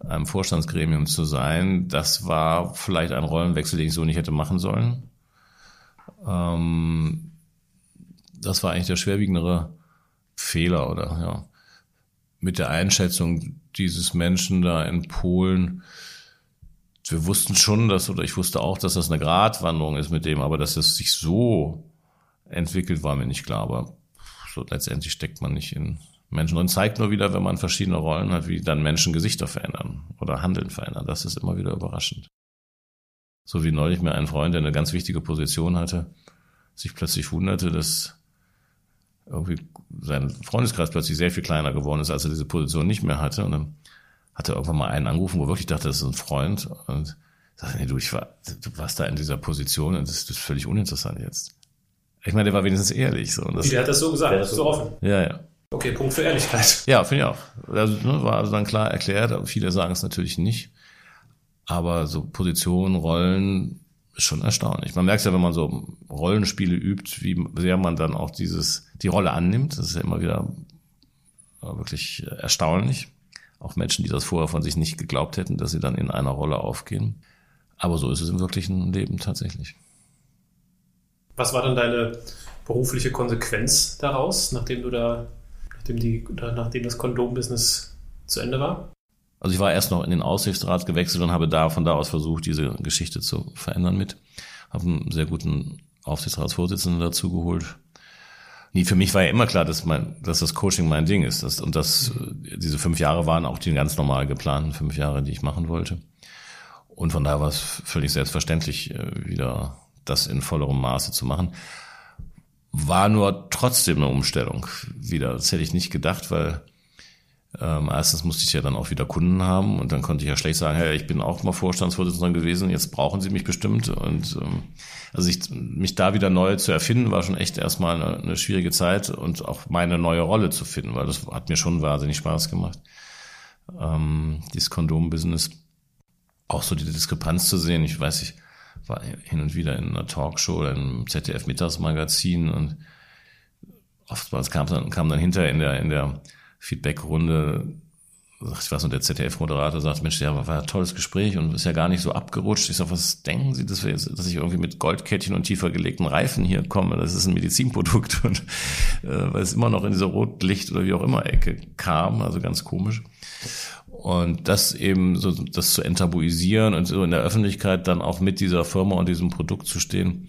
Speaker 3: einem Vorstandsgremium zu sein, das war vielleicht ein Rollenwechsel, den ich so nicht hätte machen sollen. Ähm, das war eigentlich der schwerwiegendere Fehler oder ja. Mit der Einschätzung dieses Menschen da in Polen, wir wussten schon, dass, oder ich wusste auch, dass das eine Gratwanderung ist mit dem, aber dass es sich so entwickelt, war mir nicht klar. Aber so letztendlich steckt man nicht in Menschen und zeigt nur wieder, wenn man verschiedene Rollen hat, wie dann Menschen Gesichter verändern oder Handeln verändern. Das ist immer wieder überraschend. So wie neulich mir ein Freund, der eine ganz wichtige Position hatte, sich plötzlich wunderte, dass irgendwie sein Freundeskreis plötzlich sehr viel kleiner geworden ist, als er diese Position nicht mehr hatte. Und dann hat er irgendwann mal einen angerufen, wo er wirklich dachte, das ist ein Freund. Und sagte, nee, du, ich war, du warst da in dieser Position und das, das ist völlig uninteressant jetzt. Ich meine, der war wenigstens ehrlich. So. Und
Speaker 1: das, der hat das so gesagt, das so offen.
Speaker 3: Ja, ja.
Speaker 1: Okay, Punkt für Ehrlichkeit.
Speaker 3: Ja, finde ich auch. Also, ne, war also dann klar erklärt, aber viele sagen es natürlich nicht. Aber so Positionen, Rollen, ist schon erstaunlich. Man merkt ja, wenn man so Rollenspiele übt, wie sehr man dann auch dieses, die Rolle annimmt. Das ist ja immer wieder wirklich erstaunlich. Auch Menschen, die das vorher von sich nicht geglaubt hätten, dass sie dann in einer Rolle aufgehen. Aber so ist es im wirklichen Leben tatsächlich.
Speaker 1: Was war dann deine berufliche Konsequenz daraus, nachdem du da nachdem, die, nachdem das Kondombusiness zu Ende war?
Speaker 3: Also ich war erst noch in den Aussichtsrat gewechselt und habe da von da aus versucht, diese Geschichte zu verändern mit. Habe einen sehr guten Aufsichtsratsvorsitzenden dazu geholt. Nee, für mich war ja immer klar, dass, mein, dass das Coaching mein Ding ist. Dass, und dass diese fünf Jahre waren auch die ganz normal geplanten fünf Jahre, die ich machen wollte. Und von daher war es völlig selbstverständlich, äh, wieder das in vollerem Maße zu machen. War nur trotzdem eine Umstellung wieder. Das hätte ich nicht gedacht, weil Ähm, erstens musste ich ja dann auch wieder Kunden haben und dann konnte ich ja schlecht sagen, hey, ich bin auch mal Vorstandsvorsitzender gewesen, jetzt brauchen Sie mich bestimmt. Und ähm, also ich, mich da wieder neu zu erfinden, war schon echt erstmal eine, eine schwierige Zeit und auch meine neue Rolle zu finden, weil das hat mir schon wahnsinnig Spaß gemacht. Ähm, dieses Kondom-Business, auch so die Diskrepanz zu sehen. Ich weiß, ich war hin und wieder in einer Talkshow oder im ZDF-Mittagsmagazin und oftmals kam dann, kam dann hinterher in der, in der Feedback-Runde, ich weiß nicht, der ZDF-Moderator sagt, Mensch, ja, war ein tolles Gespräch und ist ja gar nicht so abgerutscht. Ich sag, was denken Sie, dass, wir jetzt, dass ich irgendwie mit Goldkettchen und tiefer gelegten Reifen hier komme? Das ist ein Medizinprodukt und äh, weil es immer noch in dieser Rotlicht oder wie auch immer Ecke kam, also ganz komisch. Und das eben so, das zu enttabuisieren und so in der Öffentlichkeit dann auch mit dieser Firma und diesem Produkt zu stehen,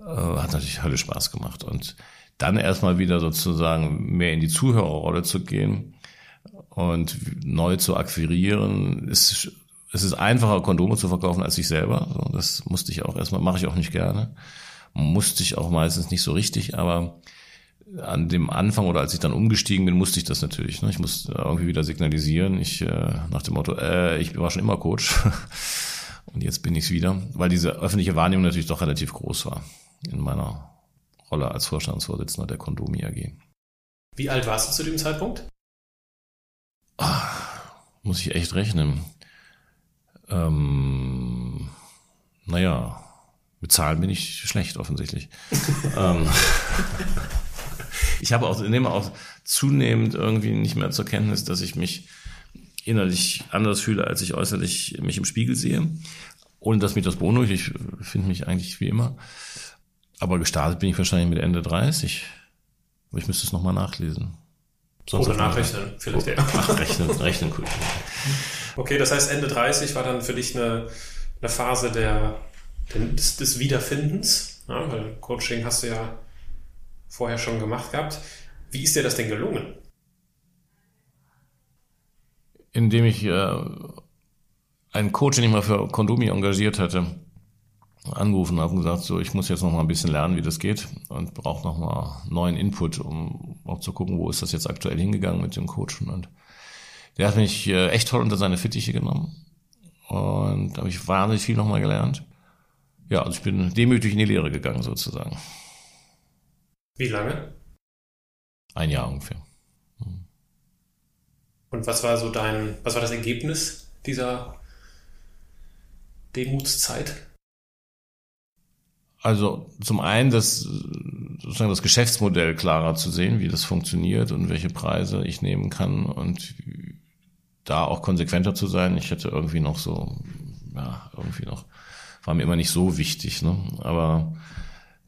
Speaker 3: äh, hat natürlich Hölle Spaß gemacht. Und dann erstmal wieder sozusagen mehr in die Zuhörerrolle zu gehen und neu zu akquirieren, ist, es ist einfacher, Kondome zu verkaufen als ich selber. Das musste ich auch erstmal, mache ich auch nicht gerne. Musste ich auch meistens nicht so richtig, aber an dem Anfang oder als ich dann umgestiegen bin, musste ich das natürlich. Ne? Ich musste irgendwie wieder signalisieren, ich äh, nach dem Motto, äh, ich war schon immer Coach und jetzt bin ich es wieder, weil diese öffentliche Wahrnehmung natürlich doch relativ groß war in meiner Rolle als Vorstandsvorsitzender der Kondomi AG.
Speaker 1: Wie alt warst du zu dem Zeitpunkt?
Speaker 3: Ach, muss ich echt rechnen. Ähm, naja, mit Zahlen bin ich schlecht offensichtlich. ähm, ich habe auch, nehme auch zunehmend irgendwie nicht mehr zur Kenntnis, dass ich mich innerlich anders fühle, als ich äußerlich mich im Spiegel sehe. Ohne dass mich das beunruhigt. Ich finde mich eigentlich wie immer. Aber gestartet bin ich wahrscheinlich mit Ende 30. Aber ich müsste es nochmal nachlesen.
Speaker 1: Sonst Oder nachrechnen, vielleicht. Ja.
Speaker 3: Ach, rechnen, rechnen, cool.
Speaker 1: Okay, das heißt, Ende 30 war dann für dich eine, eine Phase der, des, des Wiederfindens. Ja, weil Coaching hast du ja vorher schon gemacht gehabt. Wie ist dir das denn gelungen?
Speaker 3: Indem ich äh, einen Coach, den ich mal für Kondomi engagiert hatte, angerufen habe und gesagt, so, ich muss jetzt noch mal ein bisschen lernen, wie das geht und brauche noch mal neuen Input, um auch zu gucken, wo ist das jetzt aktuell hingegangen mit dem Coachen. Und der hat mich äh, echt toll unter seine Fittiche genommen und da habe ich wahnsinnig viel noch mal gelernt. Ja, also ich bin demütig in die Lehre gegangen sozusagen.
Speaker 1: Wie lange?
Speaker 3: Ein Jahr ungefähr.
Speaker 1: Hm. Und was war so dein, was war das Ergebnis dieser Demutszeit?
Speaker 3: Also zum einen das sozusagen das Geschäftsmodell klarer zu sehen, wie das funktioniert und welche Preise ich nehmen kann und da auch konsequenter zu sein. Ich hätte irgendwie noch so, ja, irgendwie noch, war mir immer nicht so wichtig, ne? Aber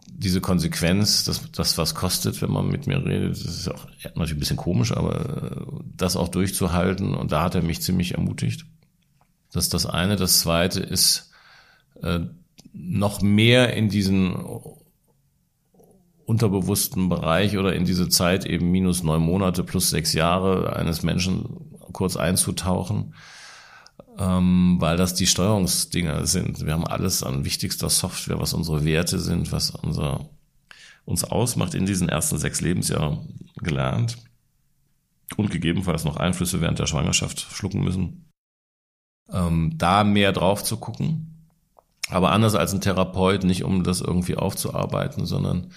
Speaker 3: diese Konsequenz, das, das was kostet, wenn man mit mir redet, das ist auch natürlich ein bisschen komisch, aber das auch durchzuhalten und da hat er mich ziemlich ermutigt. Das ist das eine. Das zweite ist, äh, noch mehr in diesen unterbewussten Bereich oder in diese Zeit eben minus neun Monate plus sechs Jahre eines Menschen kurz einzutauchen, ähm, weil das die Steuerungsdinger sind. Wir haben alles an wichtigster Software, was unsere Werte sind, was unser, uns ausmacht in diesen ersten sechs Lebensjahren gelernt und gegebenenfalls noch Einflüsse während der Schwangerschaft schlucken müssen. Ähm, da mehr drauf zu gucken aber anders als ein Therapeut, nicht um das irgendwie aufzuarbeiten, sondern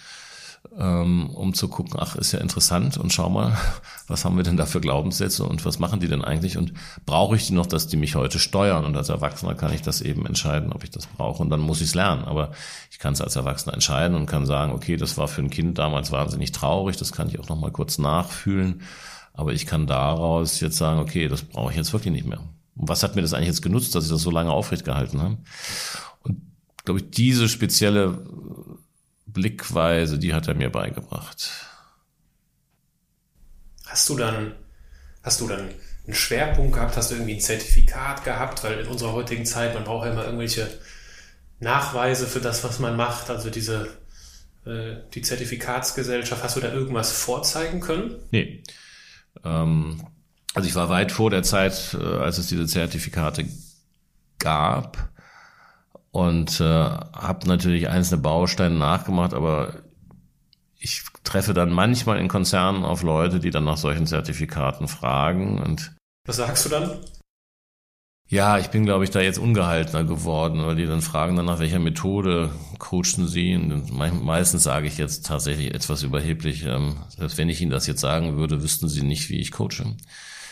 Speaker 3: ähm, um zu gucken, ach, ist ja interessant und schau mal, was haben wir denn da für Glaubenssätze und was machen die denn eigentlich und brauche ich die noch, dass die mich heute steuern und als Erwachsener kann ich das eben entscheiden, ob ich das brauche und dann muss ich es lernen, aber ich kann es als Erwachsener entscheiden und kann sagen, okay, das war für ein Kind damals wahnsinnig traurig, das kann ich auch nochmal kurz nachfühlen, aber ich kann daraus jetzt sagen, okay, das brauche ich jetzt wirklich nicht mehr. Und was hat mir das eigentlich jetzt genutzt, dass ich das so lange aufrecht gehalten habe? Glaube ich, diese spezielle Blickweise, die hat er mir beigebracht.
Speaker 1: Hast du dann, hast du dann einen Schwerpunkt gehabt? Hast du irgendwie ein Zertifikat gehabt? Weil in unserer heutigen Zeit, man braucht ja immer irgendwelche Nachweise für das, was man macht. Also diese, äh, die Zertifikatsgesellschaft. Hast du da irgendwas vorzeigen können?
Speaker 3: Nee. Ähm, also ich war weit vor der Zeit, äh, als es diese Zertifikate gab und äh, habe natürlich einzelne Bausteine nachgemacht, aber ich treffe dann manchmal in Konzernen auf Leute, die dann nach solchen Zertifikaten fragen und
Speaker 1: was sagst du dann?
Speaker 3: Ja, ich bin, glaube ich, da jetzt ungehaltener geworden, weil die dann fragen dann, nach welcher Methode coachen sie. Und meistens sage ich jetzt tatsächlich etwas überheblich, ähm, selbst wenn ich ihnen das jetzt sagen würde, wüssten sie nicht, wie ich coache,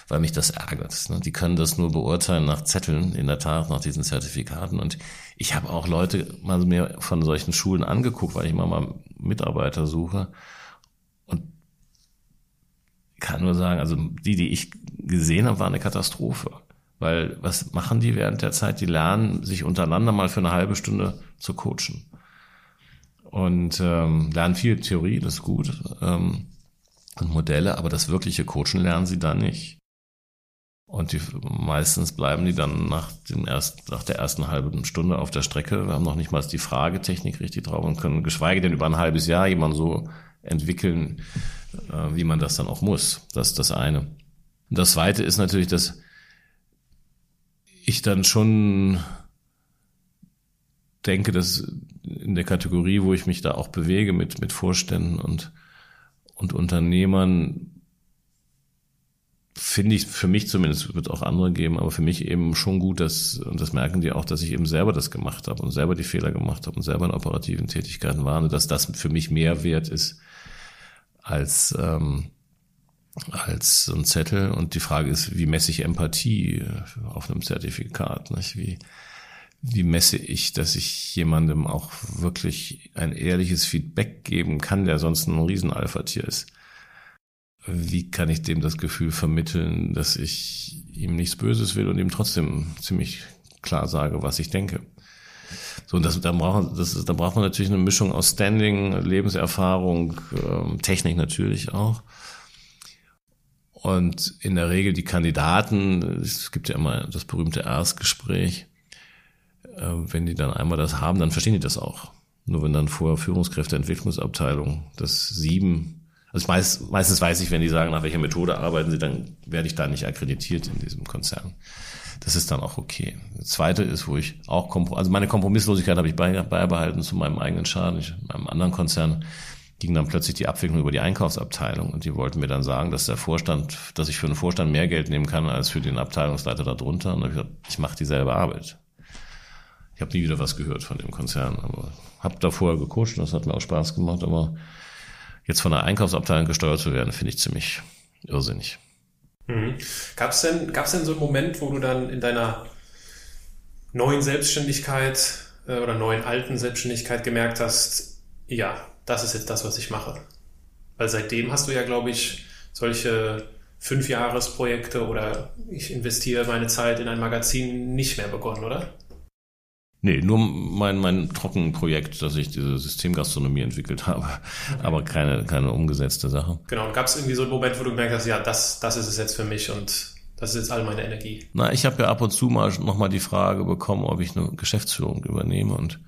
Speaker 3: weil mich das ärgert. Ne? Die können das nur beurteilen nach Zetteln, in der Tat, nach diesen Zertifikaten. Und ich habe auch Leute mal mir von solchen Schulen angeguckt, weil ich immer mal Mitarbeiter suche. Und kann nur sagen, also die, die ich gesehen habe, war eine Katastrophe. Weil was machen die während der Zeit? Die lernen, sich untereinander mal für eine halbe Stunde zu coachen. Und ähm, lernen viel Theorie, das ist gut, ähm, und Modelle, aber das wirkliche Coachen lernen sie da nicht. Und die, meistens bleiben die dann nach, dem erst, nach der ersten halben Stunde auf der Strecke. Wir haben noch nicht mal die Fragetechnik richtig drauf und können geschweige denn über ein halbes Jahr jemanden so entwickeln, äh, wie man das dann auch muss. Das ist das eine. Und das zweite ist natürlich, dass ich dann schon denke, dass in der Kategorie, wo ich mich da auch bewege mit, mit Vorständen und, und Unternehmern, finde ich für mich zumindest, wird auch andere geben, aber für mich eben schon gut, dass, und das merken die auch, dass ich eben selber das gemacht habe und selber die Fehler gemacht habe und selber in operativen Tätigkeiten war dass das für mich mehr wert ist als, ähm, als so ein Zettel. Und die Frage ist, wie messe ich Empathie auf einem Zertifikat? Nicht? Wie, wie messe ich, dass ich jemandem auch wirklich ein ehrliches Feedback geben kann, der sonst ein Riesenalpha-Tier ist? Wie kann ich dem das Gefühl vermitteln, dass ich ihm nichts Böses will und ihm trotzdem ziemlich klar sage, was ich denke? So, und das, da, braucht, das da braucht man natürlich eine Mischung aus Standing, Lebenserfahrung, ähm, Technik natürlich auch. Und in der Regel die Kandidaten, es gibt ja immer das berühmte Erstgespräch, äh, wenn die dann einmal das haben, dann verstehen die das auch. Nur wenn dann vor Führungskräfte Entwicklungsabteilung das sieben, also meist, meistens weiß ich, wenn die sagen, nach welcher Methode arbeiten sie, dann werde ich da nicht akkreditiert in diesem Konzern. Das ist dann auch okay. Das zweite ist, wo ich auch, also meine Kompromisslosigkeit habe ich beibehalten zu meinem eigenen Schaden. Ich, in einem anderen Konzern ging dann plötzlich die Abwicklung über die Einkaufsabteilung und die wollten mir dann sagen, dass der Vorstand, dass ich für den Vorstand mehr Geld nehmen kann als für den Abteilungsleiter darunter. Und dann habe ich gesagt, ich mache dieselbe Arbeit. Ich habe nie wieder was gehört von dem Konzern, aber habe da vorher gecoacht und das hat mir auch Spaß gemacht. Aber jetzt von der Einkaufsabteilung gesteuert zu werden, finde ich ziemlich irrsinnig.
Speaker 1: Mhm. Gab es denn, gab's denn so einen Moment, wo du dann in deiner neuen Selbstständigkeit äh, oder neuen alten Selbstständigkeit gemerkt hast, ja, das ist jetzt das, was ich mache. Weil seitdem hast du ja, glaube ich, solche Fünfjahresprojekte oder ich investiere meine Zeit in ein Magazin nicht mehr begonnen, oder?
Speaker 3: Nee, nur mein, mein Trockenprojekt, dass ich diese Systemgastronomie entwickelt habe, okay. aber keine, keine umgesetzte Sache.
Speaker 1: Genau, und gab es irgendwie so einen Moment, wo du gemerkt hast, ja, das, das ist es jetzt für mich und das ist jetzt all meine Energie?
Speaker 3: Na, ich habe ja ab und zu mal nochmal die Frage bekommen, ob ich eine Geschäftsführung übernehme und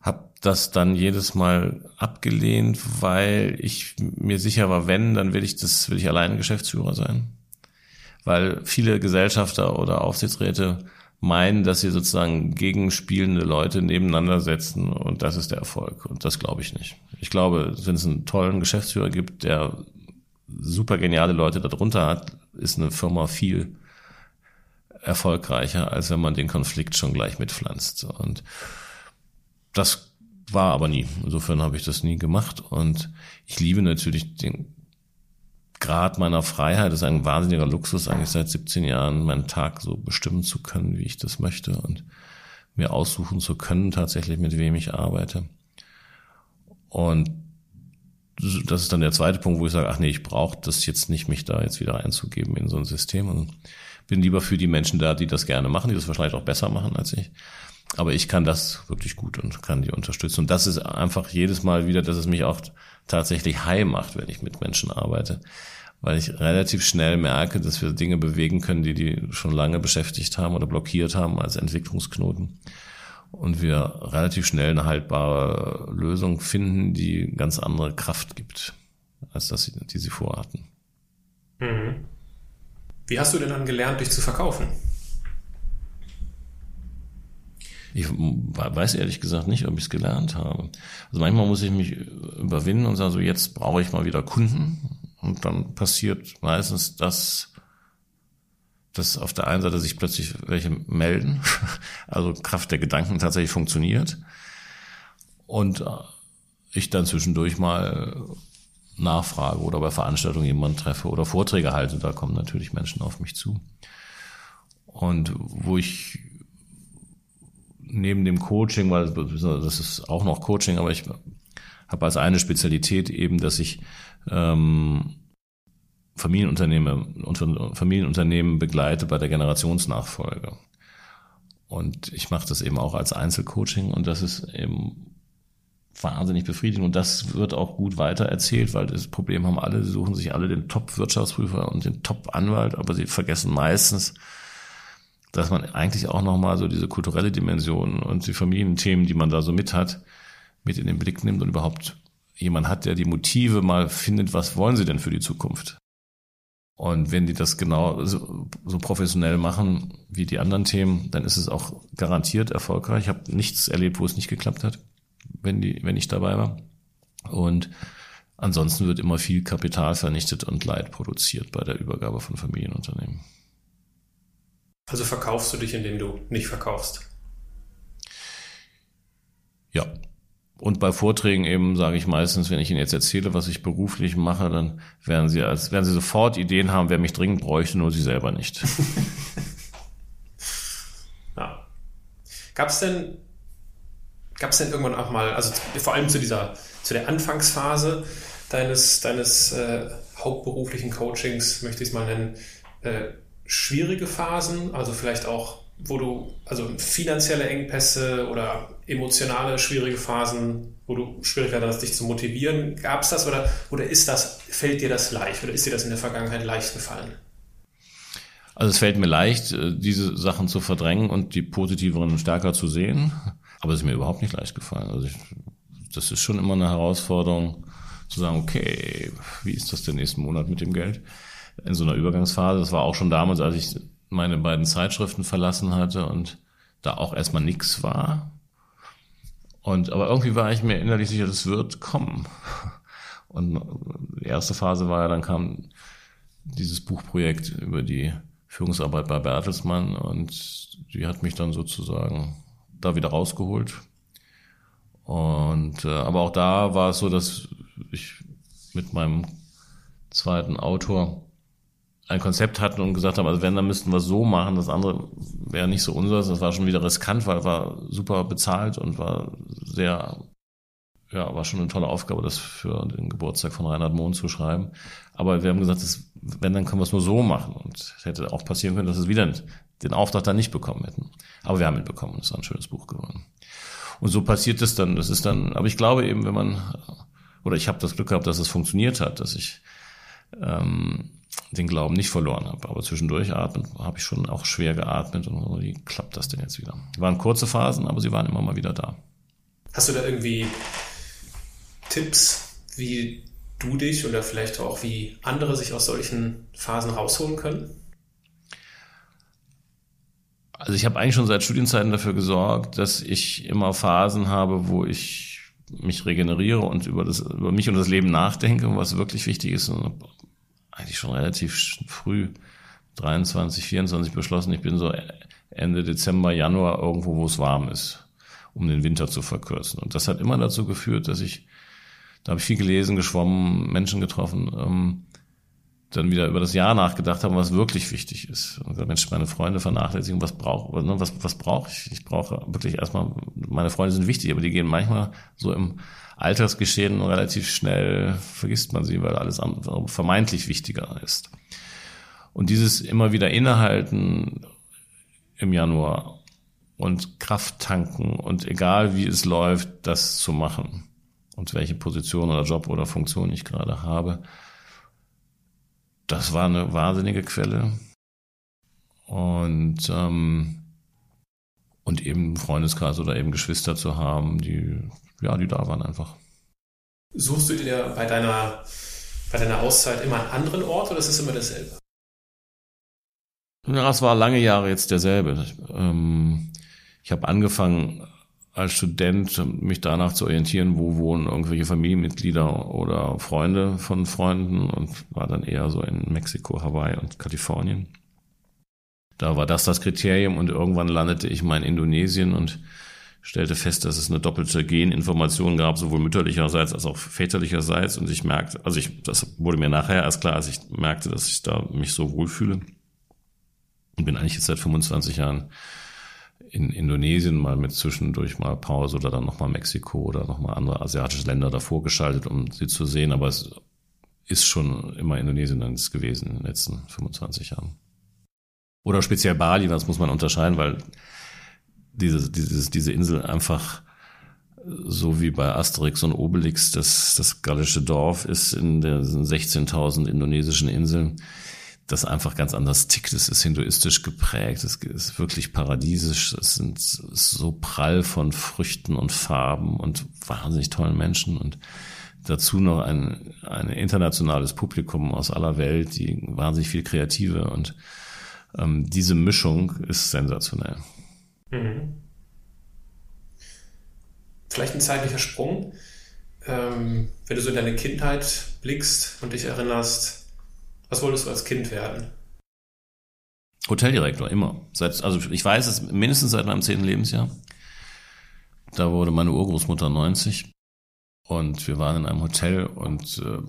Speaker 3: habe das dann jedes Mal abgelehnt, weil ich mir sicher war, wenn, dann will ich das, will ich alleine Geschäftsführer sein. Weil viele Gesellschafter oder Aufsichtsräte meinen, dass sie sozusagen gegenspielende Leute nebeneinander setzen und das ist der Erfolg. Und das glaube ich nicht. Ich glaube, wenn es einen tollen Geschäftsführer gibt, der super geniale Leute darunter hat, ist eine Firma viel erfolgreicher, als wenn man den Konflikt schon gleich mitpflanzt. Und das war aber nie. Insofern habe ich das nie gemacht. Und ich liebe natürlich den Grad meiner Freiheit. Ist ein wahnsinniger Luxus, eigentlich seit 17 Jahren meinen Tag so bestimmen zu können, wie ich das möchte und mir aussuchen zu können, tatsächlich mit wem ich arbeite. Und das ist dann der zweite Punkt, wo ich sage, ach nee, ich brauche das jetzt nicht, mich da jetzt wieder einzugeben in so ein System. Und bin lieber für die Menschen da, die das gerne machen, die das wahrscheinlich auch besser machen als ich. Aber ich kann das wirklich gut und kann die unterstützen. Und das ist einfach jedes Mal wieder, dass es mich auch tatsächlich high macht, wenn ich mit Menschen arbeite. Weil ich relativ schnell merke, dass wir Dinge bewegen können, die die schon lange beschäftigt haben oder blockiert haben als Entwicklungsknoten. Und wir relativ schnell eine haltbare Lösung finden, die ganz andere Kraft gibt, als das, die sie vorhatten.
Speaker 1: Mhm. Wie hast du denn dann gelernt, dich zu verkaufen?
Speaker 3: Ich weiß ehrlich gesagt nicht, ob ich es gelernt habe. Also manchmal muss ich mich überwinden und sagen, so jetzt brauche ich mal wieder Kunden. Und dann passiert meistens das, dass auf der einen Seite sich plötzlich welche melden, also Kraft der Gedanken tatsächlich funktioniert. Und äh, ich dann zwischendurch mal nachfrage oder bei Veranstaltungen jemanden treffe oder Vorträge halte, da kommen natürlich Menschen auf mich zu. Und wo ich neben dem Coaching, weil das ist auch noch Coaching, aber ich habe als eine Spezialität eben, dass ich ähm, Familienunternehmen und Familienunternehmen begleite bei der Generationsnachfolge. Und ich mache das eben auch als Einzelcoaching und das ist eben wahnsinnig befriedigend und das wird auch gut weiter erzählt, weil das Problem haben alle, sie suchen sich alle den Top-Wirtschaftsprüfer und den Top-Anwalt, aber sie vergessen meistens, dass man eigentlich auch nochmal so diese kulturelle Dimension und die Familienthemen, die man da so mit hat, mit in den Blick nimmt und überhaupt jemand hat, der die Motive mal findet, was wollen sie denn für die Zukunft? Und wenn die das genau so, so, professionell machen wie die anderen Themen, dann ist es auch garantiert erfolgreich. Ich habe nichts erlebt, wo es nicht geklappt hat, wenn, die, wenn ich dabei war. Und ansonsten wird immer viel Kapital vernichtet und Leid produziert bei der Übergabe von Familienunternehmen.
Speaker 1: Also verkaufst du dich, indem du nicht verkaufst?
Speaker 3: Ja, und bei Vorträgen eben sage ich meistens, wenn ich Ihnen jetzt erzähle, was ich beruflich mache, dann werden Sie als werden Sie sofort Ideen haben, wer mich dringend bräuchte, nur Sie selber nicht.
Speaker 1: ja. Gab es denn gab es denn irgendwann auch mal, also vor allem zu dieser zu der Anfangsphase deines deines äh, hauptberuflichen Coachings möchte ich es mal nennen, äh, schwierige Phasen, also vielleicht auch wo du, also finanzielle Engpässe oder emotionale schwierige Phasen, wo du Schwierigkeiten hast, dich zu motivieren, gab es das oder, oder ist das, fällt dir das leicht oder ist dir das in der Vergangenheit leicht gefallen?
Speaker 3: Also es fällt mir leicht, äh, diese Sachen zu verdrängen und die positiveren stärker zu sehen, aber es ist mir überhaupt nicht leicht gefallen. Also ich, das ist schon immer eine Herausforderung zu sagen, okay, wie ist das den nächsten Monat mit dem Geld? In so einer Übergangsphase, das war auch schon damals, als ich meine beiden Zeitschriften verlassen hatte und da auch erstmal nichts war. Und aber irgendwie war ich mir innerlich sicher, das wird kommen. Und die erste Phase war ja, dann kam dieses Buchprojekt über die Führungsarbeit bei Bertelsmann und die hat mich dann sozusagen da wieder rausgeholt. Und äh, aber auch da war es so, dass ich mit meinem zweiten Autor ein Konzept hatten und gesagt haben, also wenn, dann müssten wir so machen, das andere wäre nicht so unseres. Das war schon wieder riskant, weil war super bezahlt und war sehr, ja, war schon eine tolle Aufgabe, das für den Geburtstag von Reinhard Mohn zu schreiben. Aber wir haben gesagt, das, wenn, dann können wir es nur so machen. Und es hätte auch passieren können, dass wir wieder den Auftrag dann nicht bekommen hätten. Aber wir haben ihn bekommen. Es war ein schönes Buch geworden. Und so passiert es dann. Das ist dann, aber ich glaube eben, wenn man, oder ich habe das Glück gehabt, dass es funktioniert hat, dass ich ähm, den Glauben nicht verloren habe. Aber zwischendurch atmen habe ich schon auch schwer geatmet und wie klappt das denn jetzt wieder? Waren kurze Phasen, aber sie waren immer mal wieder da.
Speaker 1: Hast du da irgendwie Tipps, wie du dich oder vielleicht auch wie andere sich aus solchen Phasen rausholen können?
Speaker 3: Also ich habe eigentlich schon seit Studienzeiten dafür gesorgt, dass ich immer Phasen habe, wo ich mich regeneriere und über, das, über mich und das Leben nachdenke, was wirklich wichtig ist und eigentlich schon relativ früh, 23, 24 beschlossen, ich bin so Ende Dezember, Januar irgendwo, wo es warm ist, um den Winter zu verkürzen. Und das hat immer dazu geführt, dass ich, da habe ich viel gelesen, geschwommen, Menschen getroffen, ähm, dann wieder über das Jahr nachgedacht habe, was wirklich wichtig ist. Und gesagt, Mensch, meine Freunde vernachlässigen, was brauche ne, was, was brauche ich? Ich brauche wirklich erstmal, meine Freunde sind wichtig, aber die gehen manchmal so im Altersgeschehen relativ schnell vergisst man sie, weil alles vermeintlich wichtiger ist. Und dieses immer wieder innehalten im Januar und Kraft tanken und egal wie es läuft, das zu machen und welche Position oder Job oder Funktion ich gerade habe, das war eine wahnsinnige Quelle. Und ähm, und eben Freundeskreis oder eben Geschwister zu haben, die ja, die da waren einfach.
Speaker 1: Suchst du dir bei deiner, bei deiner Auszeit immer einen anderen Ort oder ist es immer dasselbe?
Speaker 3: Ja, es war lange Jahre jetzt derselbe. Ähm, Ich habe angefangen als Student mich danach zu orientieren, wo wohnen irgendwelche Familienmitglieder oder Freunde von Freunden und war dann eher so in Mexiko, Hawaii und Kalifornien. Da war das das Kriterium und irgendwann landete ich mal in Indonesien und stellte fest, dass es eine doppelte Geninformation gab, sowohl mütterlicherseits als auch väterlicherseits. Und ich merkte, also ich, das wurde mir nachher erst klar, als ich merkte, dass ich da mich so wohlfühle. Und bin eigentlich jetzt seit 25 Jahren in Indonesien mal mit zwischendurch mal Pause oder dann nochmal Mexiko oder nochmal andere asiatische Länder davor geschaltet, um sie zu sehen. Aber es ist schon immer Indonesien dann gewesen in den letzten 25 Jahren. Oder speziell Bali, das muss man unterscheiden, weil diese, diese, diese Insel einfach so wie bei Asterix und Obelix das, das gallische Dorf ist in den 16.000 indonesischen Inseln, das einfach ganz anders tickt. Es ist hinduistisch geprägt, es ist wirklich paradiesisch, es sind so prall von Früchten und Farben und wahnsinnig tollen Menschen und dazu noch ein, ein internationales Publikum aus aller Welt, die wahnsinnig viel Kreative und ähm, diese Mischung ist sensationell. Mhm.
Speaker 1: Vielleicht ein zeitlicher Sprung. Ähm, wenn du so in deine Kindheit blickst und dich erinnerst, was wolltest du als Kind werden?
Speaker 3: Hoteldirektor, immer. Seit, also ich weiß es mindestens seit meinem zehnten Lebensjahr. Da wurde meine Urgroßmutter 90 und wir waren in einem Hotel und äh,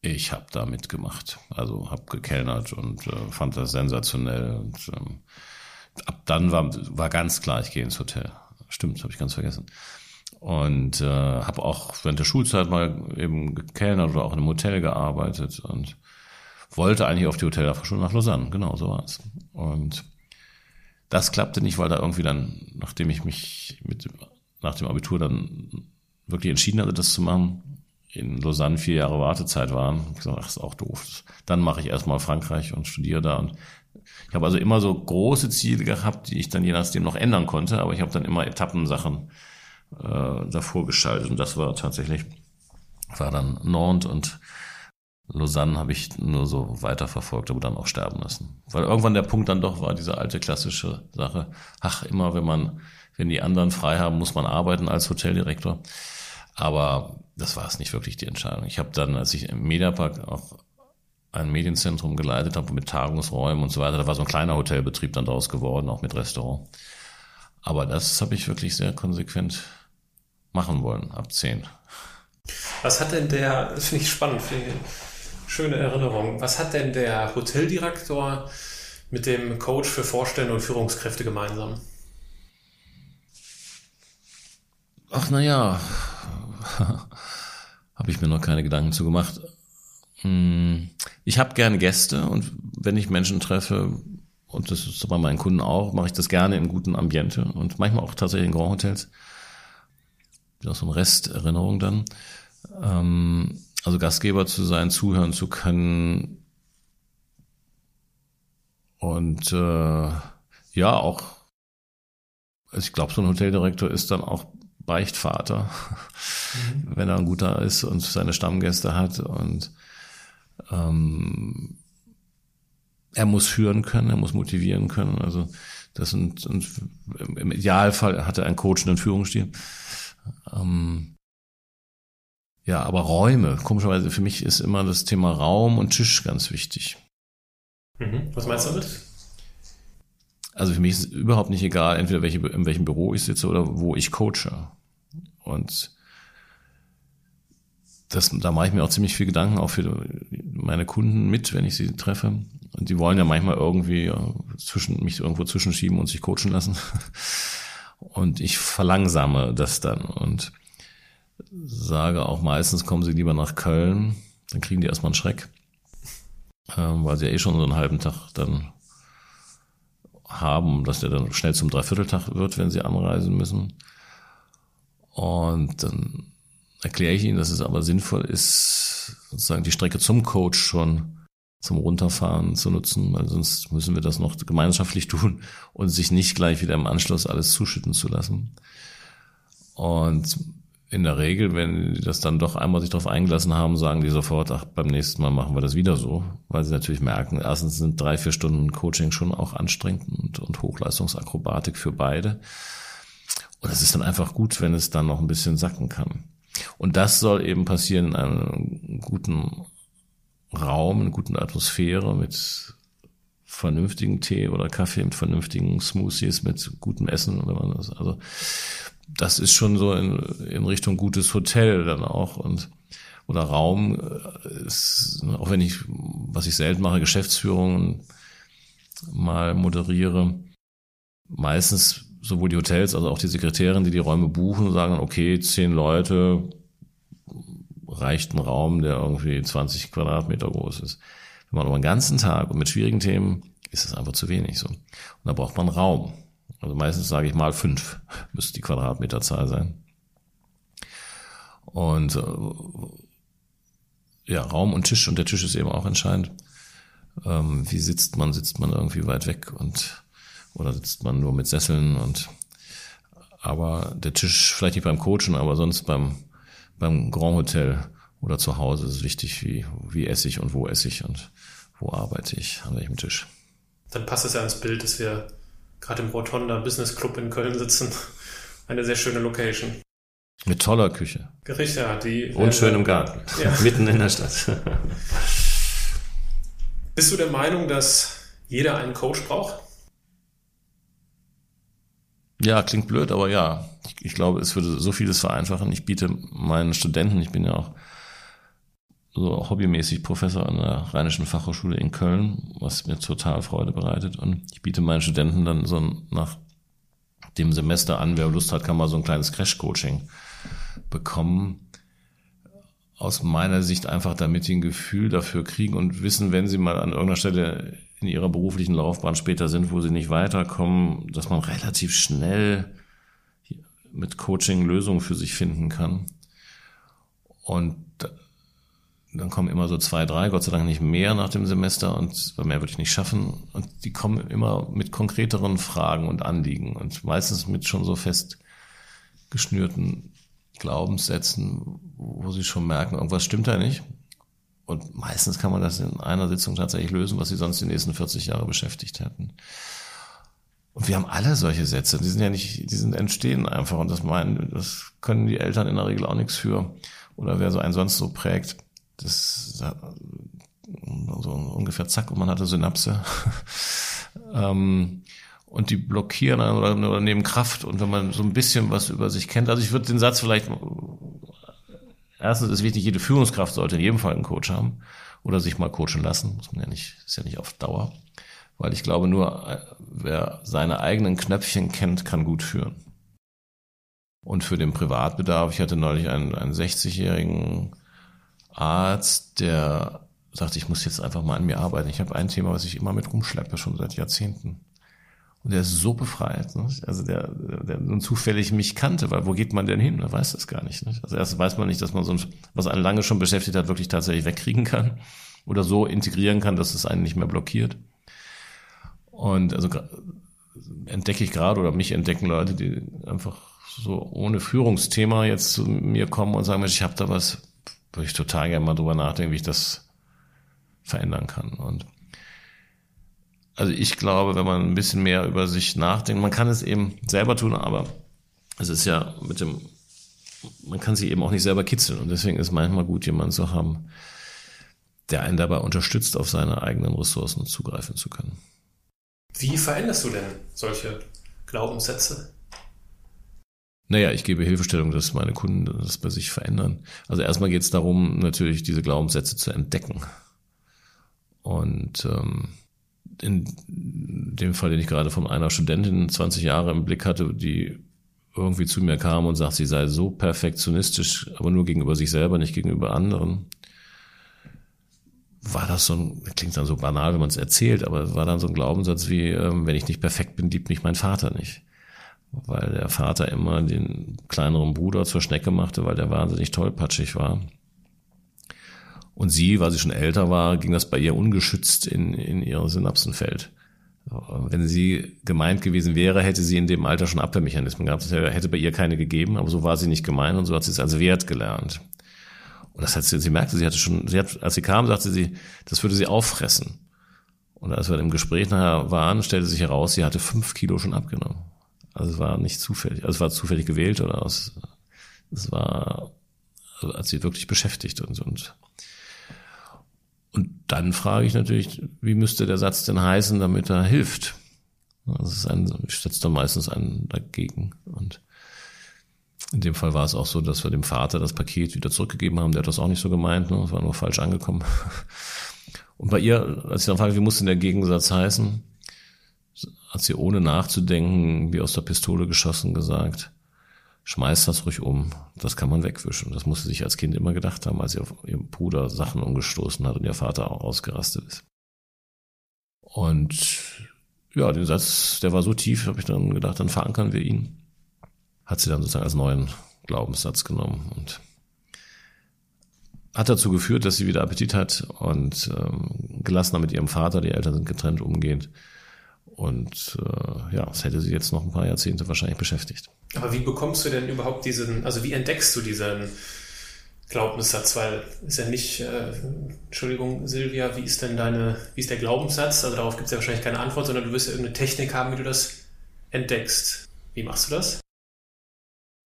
Speaker 3: ich habe da mitgemacht. Also habe gekellnert und äh, fand das sensationell. Und, ähm, ab dann war, war ganz klar, ich gehe ins Hotel. Stimmt, habe ich ganz vergessen. Und äh, habe auch während der Schulzeit mal eben gekellnert oder auch in einem Hotel gearbeitet und wollte eigentlich auf die Hotelfachschule nach Lausanne. Genau, so war es. Und das klappte nicht, weil da irgendwie dann, nachdem ich mich mit nach dem Abitur dann wirklich entschieden hatte, das zu machen, in Lausanne vier Jahre Wartezeit waren. Ich gesagt, ach, ist auch doof. Dann mache ich erstmal Frankreich und studiere da und ich habe also immer so große Ziele gehabt, die ich dann je nachdem noch ändern konnte, aber ich habe dann immer Etappensachen äh, davor geschaltet und das war tatsächlich, war dann Nantes und Lausanne habe ich nur so weiterverfolgt, aber dann auch sterben lassen. Weil irgendwann der Punkt dann doch war, diese alte klassische Sache, ach, immer wenn man, wenn die anderen frei haben, muss man arbeiten als Hoteldirektor. Aber das war es nicht wirklich die Entscheidung. Ich habe dann, als ich im Mediapark auch ein Medienzentrum geleitet habe mit Tagungsräumen und so weiter. Da war so ein kleiner Hotelbetrieb dann daraus geworden, auch mit Restaurant. Aber das habe ich wirklich sehr konsequent machen wollen, ab zehn.
Speaker 1: Was hat denn der, das finde ich spannend, finde ich schöne Erinnerung, was hat denn der Hoteldirektor mit dem Coach für Vorstände und Führungskräfte gemeinsam?
Speaker 3: Ach naja, habe ich mir noch keine Gedanken zu gemacht. Hm, ich habe gerne Gäste und wenn ich Menschen treffe, und das ist bei meinen Kunden auch, mache ich das gerne im guten Ambiente und manchmal auch tatsächlich in Grand Hotels. Auch so ein Resterinnerung dann. Ähm, also Gastgeber zu sein, zuhören zu können und äh, ja, auch, also ich glaube, so ein Hoteldirektor ist dann auch Beichtvater, mhm. wenn er ein guter ist und seine Stammgäste hat und ähm, er muss führen können, er muss motivieren können. Also das sind, sind im Idealfall hat er einen coachenden Führungsstil. Ähm, ja, aber Räume, komischerweise für mich ist immer das Thema Raum und Tisch ganz wichtig.
Speaker 1: Mhm. Was meinst du damit?
Speaker 3: Also für mich ist es überhaupt nicht egal, entweder welche, in welchem Büro ich sitze oder wo ich coache. Und das, da mache ich mir auch ziemlich viel Gedanken, auch für meine Kunden mit, wenn ich sie treffe. Und die wollen ja manchmal irgendwie ja, zwischen, mich irgendwo zwischenschieben und sich coachen lassen. Und ich verlangsame das dann und sage auch meistens, kommen sie lieber nach Köln, dann kriegen die erstmal einen Schreck, ähm, weil sie ja eh schon so einen halben Tag dann haben, dass der dann schnell zum Dreivierteltag wird, wenn sie anreisen müssen. Und dann erkläre ich ihnen, dass es aber sinnvoll ist, sozusagen die Strecke zum Coach schon zum Runterfahren zu nutzen, weil sonst müssen wir das noch gemeinschaftlich tun und sich nicht gleich wieder im Anschluss alles zuschütten zu lassen. Und in der Regel, wenn die das dann doch einmal sich darauf eingelassen haben, sagen die sofort, ach, beim nächsten Mal machen wir das wieder so, weil sie natürlich merken, erstens sind drei, vier Stunden Coaching schon auch anstrengend und, und Hochleistungsakrobatik für beide. Und es ist dann einfach gut, wenn es dann noch ein bisschen sacken kann. Und das soll eben passieren in einem guten Raum, in einer guten Atmosphäre mit vernünftigen Tee oder Kaffee, mit vernünftigen Smoothies, mit gutem Essen, wenn man das, also, das ist schon so in, in Richtung gutes Hotel dann auch und oder Raum äh, ist, auch wenn ich, was ich selten mache, Geschäftsführungen mal moderiere, meistens sowohl die Hotels, also auch die Sekretärin, die die Räume buchen, sagen, okay, zehn Leute reicht ein Raum, der irgendwie 20 Quadratmeter groß ist. Wenn man aber einen ganzen Tag und mit schwierigen Themen, ist es einfach zu wenig so. Und da braucht man Raum. Also meistens sage ich mal fünf müsste die Quadratmeterzahl sein. Und äh, ja, Raum und Tisch und der Tisch ist eben auch entscheidend. Ähm, wie sitzt man? Sitzt man irgendwie weit weg und oder sitzt man nur mit Sesseln und aber der Tisch vielleicht nicht beim Coachen, aber sonst beim beim Grand Hotel oder zu Hause ist es wichtig, wie wie esse ich und wo esse ich und wo arbeite ich an welchem Tisch.
Speaker 1: Dann passt es ja ins Bild, dass wir gerade im Rotonda Business Club in Köln sitzen. Eine sehr schöne Location.
Speaker 3: Mit toller Küche.
Speaker 1: Gericht, ja. Die,
Speaker 3: Und schön im Garten. Ja. Mitten in der Stadt.
Speaker 1: Bist du der Meinung, dass jeder einen Coach braucht?
Speaker 3: Ja, klingt blöd, aber ja. Ich, ich glaube, es würde so vieles vereinfachen. Ich biete meinen Studenten, ich bin ja auch so hobbymäßig Professor an der Rheinischen Fachhochschule in Köln, was mir total Freude bereitet. Und ich biete meinen Studenten dann so nach dem Semester an, wer Lust hat, kann mal so ein kleines Crash-Coaching bekommen. Aus meiner Sicht einfach damit die ein Gefühl dafür kriegen und wissen, wenn sie mal an irgendeiner Stelle in ihrer beruflichen Laufbahn später sind, wo sie nicht weiterkommen, dass man relativ schnell mit Coaching Lösungen für sich finden kann. Und dann kommen immer so zwei, drei, Gott sei Dank nicht mehr nach dem Semester und mehr würde ich nicht schaffen. Und die kommen immer mit konkreteren Fragen und Anliegen und meistens mit schon so fest geschnürten Glaubenssätzen, wo sie schon merken, irgendwas stimmt da nicht. Und meistens kann man das in einer Sitzung tatsächlich lösen, was sie sonst die nächsten 40 Jahre beschäftigt hätten. Und wir haben alle solche Sätze, die sind ja nicht, die sind entstehen einfach und das meinen, das können die Eltern in der Regel auch nichts für. Oder wer so einen sonst so prägt das so ungefähr zack und man hatte Synapse. ähm, und die blockieren oder, oder nehmen Kraft und wenn man so ein bisschen was über sich kennt, also ich würde den Satz vielleicht erstens ist wichtig, jede Führungskraft sollte in jedem Fall einen Coach haben oder sich mal coachen lassen, muss man ja nicht, ist ja nicht auf Dauer, weil ich glaube nur wer seine eigenen Knöpfchen kennt, kann gut führen. Und für den Privatbedarf, ich hatte neulich einen, einen 60-jährigen Arzt, der sagte, ich muss jetzt einfach mal an mir arbeiten. Ich habe ein Thema, was ich immer mit rumschleppe, schon seit Jahrzehnten. Und der ist so befreit. Ne? Also der, der nun zufällig mich kannte, weil wo geht man denn hin? Er weiß das gar nicht. Ne? Also erst weiß man nicht, dass man so ein, was einen lange schon beschäftigt hat, wirklich tatsächlich wegkriegen kann oder so integrieren kann, dass es einen nicht mehr blockiert. Und also entdecke ich gerade oder mich entdecken Leute, die einfach so ohne Führungsthema jetzt zu mir kommen und sagen, ich habe da was, würde ich total gerne mal drüber nachdenken, wie ich das verändern kann. Und also ich glaube, wenn man ein bisschen mehr über sich nachdenkt, man kann es eben selber tun, aber es ist ja mit dem, man kann sich eben auch nicht selber kitzeln und deswegen ist manchmal gut, jemanden zu haben, der einen dabei unterstützt, auf seine eigenen Ressourcen zugreifen zu können.
Speaker 1: Wie veränderst du denn solche Glaubenssätze?
Speaker 3: Naja, ich gebe Hilfestellung, dass meine Kunden das bei sich verändern. Also erstmal geht es darum, natürlich diese Glaubenssätze zu entdecken. Und ähm, in dem Fall, den ich gerade von einer Studentin 20 Jahre im Blick hatte, die irgendwie zu mir kam und sagt, sie sei so perfektionistisch, aber nur gegenüber sich selber, nicht gegenüber anderen, war das so ein, klingt dann so banal, wenn man es erzählt, aber war dann so ein Glaubenssatz wie, ähm, wenn ich nicht perfekt bin, liebt mich mein Vater nicht weil der Vater immer den kleineren Bruder zur Schnecke machte, weil der wahnsinnig tollpatschig war. Und sie, weil sie schon älter war, ging das bei ihr ungeschützt in, in ihr Synapsenfeld. Wenn sie gemeint gewesen wäre, hätte sie in dem Alter schon Abwehrmechanismen gehabt. Es hätte bei ihr keine gegeben, aber so war sie nicht gemeint und so hat sie es als Wert gelernt. Und das hat sie, sie merkte, sie hatte schon, sie hat, als sie kam, sagte sie, das würde sie auffressen. Und als wir im Gespräch nachher waren, stellte sich heraus, sie hatte fünf Kilo schon abgenommen. Also es war nicht zufällig, also es war zufällig gewählt oder aus, es war, also hat sie wirklich beschäftigt und, und und dann frage ich natürlich, wie müsste der Satz denn heißen, damit er hilft? Das ist ein, ich setze dann meistens einen dagegen. Und in dem Fall war es auch so, dass wir dem Vater das Paket wieder zurückgegeben haben. Der hat das auch nicht so gemeint, ne? das war nur falsch angekommen. Und bei ihr, als ich dann frage, wie muss denn der Gegensatz heißen, hat sie ohne nachzudenken, wie aus der Pistole geschossen, gesagt, schmeißt das ruhig um. Das kann man wegwischen. Das musste sich als Kind immer gedacht haben, als sie auf ihrem Bruder Sachen umgestoßen hat und ihr Vater auch ausgerastet ist. Und ja, den Satz, der war so tief, habe ich dann gedacht, dann verankern wir ihn. Hat sie dann sozusagen als neuen Glaubenssatz genommen und hat dazu geführt, dass sie wieder Appetit hat und ähm, gelassener mit ihrem Vater, die Eltern sind getrennt, umgeht. Und äh, ja, das hätte sie jetzt noch ein paar Jahrzehnte wahrscheinlich beschäftigt.
Speaker 1: Aber wie bekommst du denn überhaupt diesen, also wie entdeckst du diesen Glaubenssatz? Weil ist ja nicht, äh, Entschuldigung, Silvia, wie ist denn deine, wie ist der Glaubenssatz? Also darauf gibt es ja wahrscheinlich keine Antwort, sondern du wirst ja irgendeine Technik haben, wie du das entdeckst. Wie machst du das?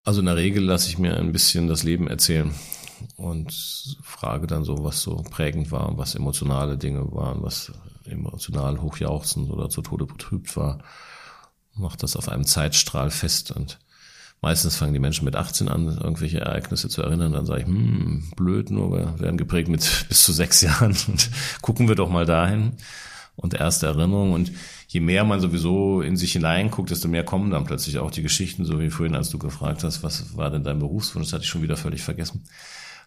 Speaker 3: Also in der Regel lasse ich mir ein bisschen das Leben erzählen und frage dann so, was so prägend war, was emotionale Dinge waren, was emotional hochjauchzend oder zu Tode betrübt war, macht das auf einem Zeitstrahl fest und meistens fangen die Menschen mit 18 an, irgendwelche Ereignisse zu erinnern, dann sage ich, hm, blöd, nur wir werden geprägt mit bis zu sechs Jahren. Und gucken wir doch mal dahin. Und erste Erinnerung. Und je mehr man sowieso in sich hineinguckt, desto mehr kommen dann plötzlich auch die Geschichten, so wie vorhin, als du gefragt hast, was war denn dein Berufswunsch, das hatte ich schon wieder völlig vergessen.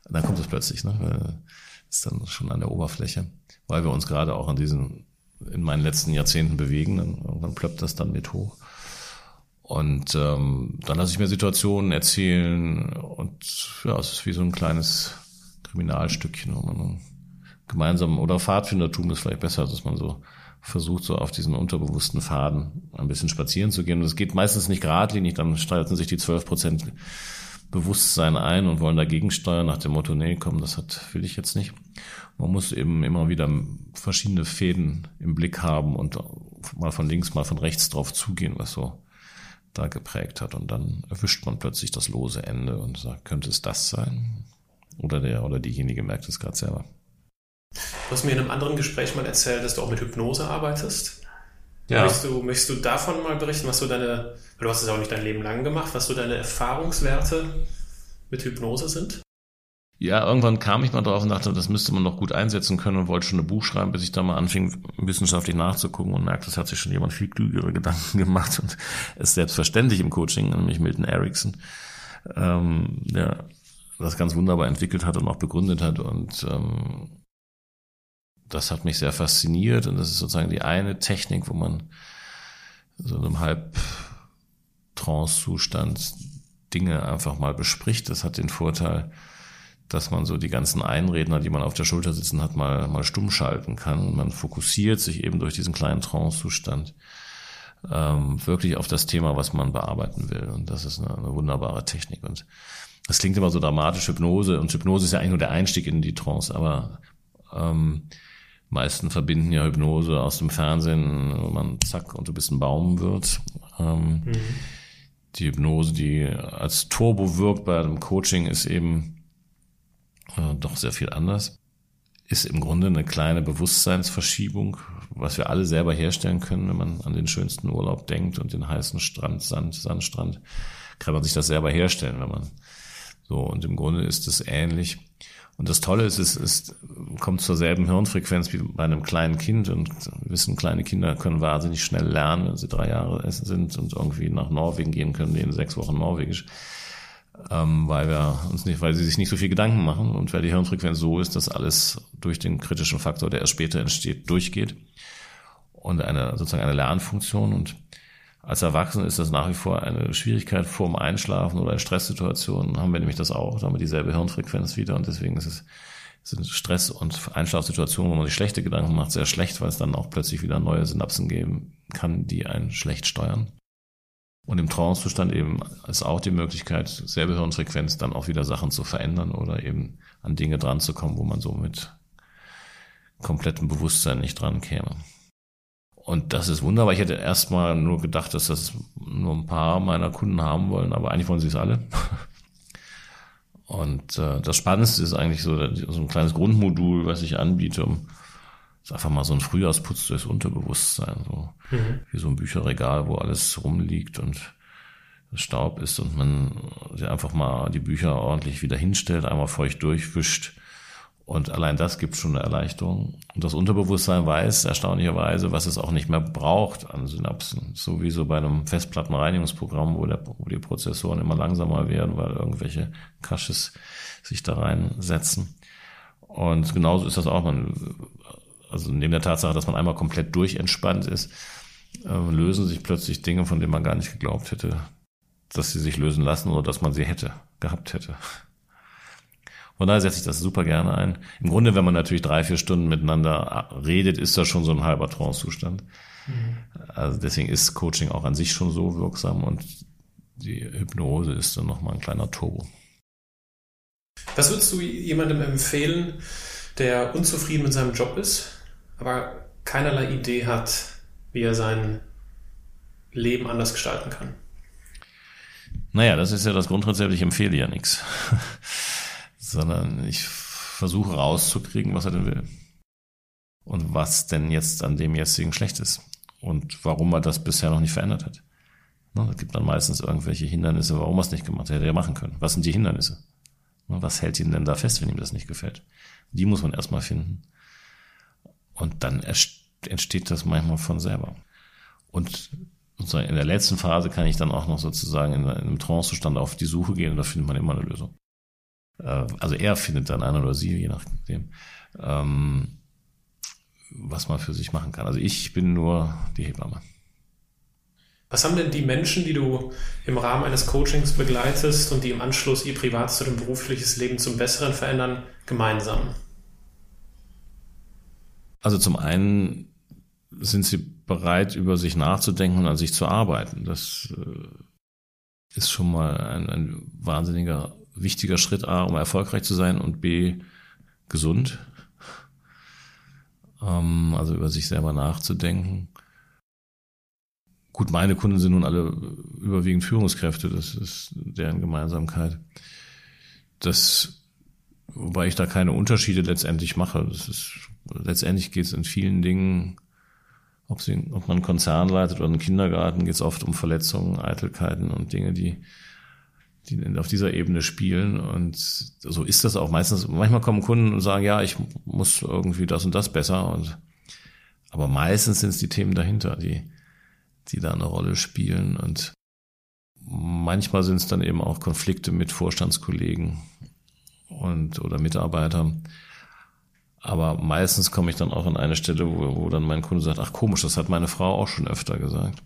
Speaker 3: Dann kommt es plötzlich, ne? Ist dann schon an der Oberfläche weil wir uns gerade auch in diesen, in meinen letzten Jahrzehnten bewegen, dann irgendwann plöppt das dann mit hoch. Und ähm, dann lasse ich mir Situationen erzählen und ja, es ist wie so ein kleines Kriminalstückchen, wo man gemeinsam oder Pfadfindertum ist vielleicht besser, dass man so versucht, so auf diesen unterbewussten Faden ein bisschen spazieren zu gehen. Und es geht meistens nicht geradlinig, dann streiten sich die 12 Prozent Bewusstsein ein und wollen dagegen steuern nach dem Motto, nee, komm, das hat, will ich jetzt nicht. Man muss eben immer wieder verschiedene Fäden im Blick haben und mal von links, mal von rechts drauf zugehen, was so da geprägt hat. Und dann erwischt man plötzlich das lose Ende und sagt, könnte es das sein? Oder der oder diejenige merkt es gerade selber.
Speaker 1: Du hast mir in einem anderen Gespräch mal erzählt, dass du auch mit Hypnose arbeitest. Ja. Möchtest du, möchtest du davon mal berichten, was so deine, du hast es auch nicht dein Leben lang gemacht, was so deine Erfahrungswerte mit Hypnose sind?
Speaker 3: Ja, irgendwann kam ich mal drauf und dachte, das müsste man noch gut einsetzen können und wollte schon ein Buch schreiben, bis ich da mal anfing, wissenschaftlich nachzugucken und merkte, es hat sich schon jemand viel klügere Gedanken gemacht und ist selbstverständlich im Coaching, nämlich Milton Erickson, ähm, der das ganz wunderbar entwickelt hat und auch begründet hat und ähm, das hat mich sehr fasziniert und das ist sozusagen die eine Technik, wo man so in einem Halb-Trance-Zustand Dinge einfach mal bespricht. Das hat den Vorteil, dass man so die ganzen Einredner, die man auf der Schulter sitzen hat, mal, mal stumm schalten kann. Und man fokussiert sich eben durch diesen kleinen Trance-Zustand ähm, wirklich auf das Thema, was man bearbeiten will. Und das ist eine, eine wunderbare Technik. Und das klingt immer so dramatisch, Hypnose. Und Hypnose ist ja eigentlich nur der Einstieg in die Trance, aber ähm, meisten verbinden ja Hypnose aus dem Fernsehen, wo man zack und du bist ein Baum wird. Ähm, mhm. Die Hypnose, die als Turbo wirkt bei einem Coaching, ist eben äh, doch sehr viel anders. Ist im Grunde eine kleine Bewusstseinsverschiebung, was wir alle selber herstellen können, wenn man an den schönsten Urlaub denkt und den heißen Strand, Sand, Sandstrand, kann man sich das selber herstellen, wenn man so, und im Grunde ist es ähnlich. Und das Tolle ist, es ist, kommt zur selben Hirnfrequenz wie bei einem kleinen Kind und wissen, kleine Kinder können wahnsinnig schnell lernen, wenn sie drei Jahre sind und irgendwie nach Norwegen gehen können, die in sechs Wochen Norwegisch. Ähm, weil wir uns nicht, weil sie sich nicht so viel Gedanken machen und weil die Hirnfrequenz so ist, dass alles durch den kritischen Faktor, der erst später entsteht, durchgeht. Und eine, sozusagen eine Lernfunktion und als Erwachsene ist das nach wie vor eine Schwierigkeit vorm Einschlafen oder in Stresssituationen haben wir nämlich das auch, da haben wir dieselbe Hirnfrequenz wieder und deswegen ist es sind Stress- und Einschlafsituationen, wo man sich schlechte Gedanken macht, sehr schlecht, weil es dann auch plötzlich wieder neue Synapsen geben, kann, die einen schlecht steuern. Und im Trancezustand eben ist auch die Möglichkeit, selbe Hirnfrequenz dann auch wieder Sachen zu verändern oder eben an Dinge dran zu kommen, wo man so mit komplettem Bewusstsein nicht dran käme. Und das ist wunderbar. Ich hätte erstmal nur gedacht, dass das nur ein paar meiner Kunden haben wollen, aber eigentlich wollen sie es alle. Und äh, das Spannendste ist eigentlich so, so ein kleines Grundmodul, was ich anbiete, um ist einfach mal so ein Frühjahrsputz durchs Unterbewusstsein, so mhm. wie so ein Bücherregal, wo alles rumliegt und Staub ist und man einfach mal die Bücher ordentlich wieder hinstellt, einmal feucht durchwischt und allein das gibt schon eine Erleichterung. Und das Unterbewusstsein weiß erstaunlicherweise, was es auch nicht mehr braucht an Synapsen. So wie so bei einem Festplattenreinigungsprogramm, wo, der, wo die Prozessoren immer langsamer werden, weil irgendwelche Caches sich da reinsetzen. Und genauso ist das auch. Man, also neben der Tatsache, dass man einmal komplett durchentspannt ist, äh, lösen sich plötzlich Dinge, von denen man gar nicht geglaubt hätte, dass sie sich lösen lassen oder dass man sie hätte, gehabt hätte. Von daher setze ich das super gerne ein. Im Grunde, wenn man natürlich drei, vier Stunden miteinander redet, ist das schon so ein halber Trance-Zustand. Mhm. Also deswegen ist Coaching auch an sich schon so wirksam und die Hypnose ist dann nochmal ein kleiner Turbo.
Speaker 1: Was würdest du jemandem empfehlen, der unzufrieden mit seinem Job ist, aber keinerlei Idee hat, wie er sein Leben anders gestalten kann?
Speaker 3: Naja, das ist ja das Grundrezept, ich empfehle ja nichts sondern ich versuche rauszukriegen, was er denn will. Und was denn jetzt an dem jetzigen schlecht ist. Und warum er das bisher noch nicht verändert hat. Es gibt dann meistens irgendwelche Hindernisse, warum er es nicht gemacht hat. Hätte er machen können. Was sind die Hindernisse? Was hält ihn denn da fest, wenn ihm das nicht gefällt? Die muss man erstmal finden. Und dann entsteht das manchmal von selber. Und in der letzten Phase kann ich dann auch noch sozusagen in einem Trancezustand auf die Suche gehen und da findet man immer eine Lösung. Äh, also er findet dann einer oder sie, je nachdem, ähm, was man für sich machen kann. Also ich bin nur die Hebamme.
Speaker 1: Was haben denn die Menschen, die du im Rahmen eines Coachings begleitest und die im Anschluss ihr privates oder berufliches Leben zum Besseren verändern, gemeinsam?
Speaker 3: Also zum einen sind sie bereit, über sich nachzudenken und an sich zu arbeiten. Das äh, ist schon mal ein, ein wahnsinniger wichtiger Schritt A, um erfolgreich zu sein und B, gesund. Ähm, also über sich selber nachzudenken. Gut, meine Kunden sind nun alle überwiegend Führungskräfte, das ist deren Gemeinsamkeit. Das, wobei ich da keine Unterschiede letztendlich mache. Das ist, letztendlich geht es in vielen Dingen, ob, sie, ob man einen Konzern leitet oder einen Kindergarten, geht es oft um Verletzungen, Eitelkeiten und Dinge, die die auf dieser Ebene spielen. Und so ist das auch meistens. Manchmal kommen Kunden und sagen, ja, ich muss irgendwie das und das besser. Und, aber meistens sind es die Themen dahinter, die, die da eine Rolle spielen. Und manchmal sind es dann eben auch Konflikte mit Vorstandskollegen und oder Mitarbeitern. Aber meistens komme ich dann auch an eine Stelle, wo, wo dann mein Kunde sagt, ach komisch, das hat meine Frau auch schon öfter gesagt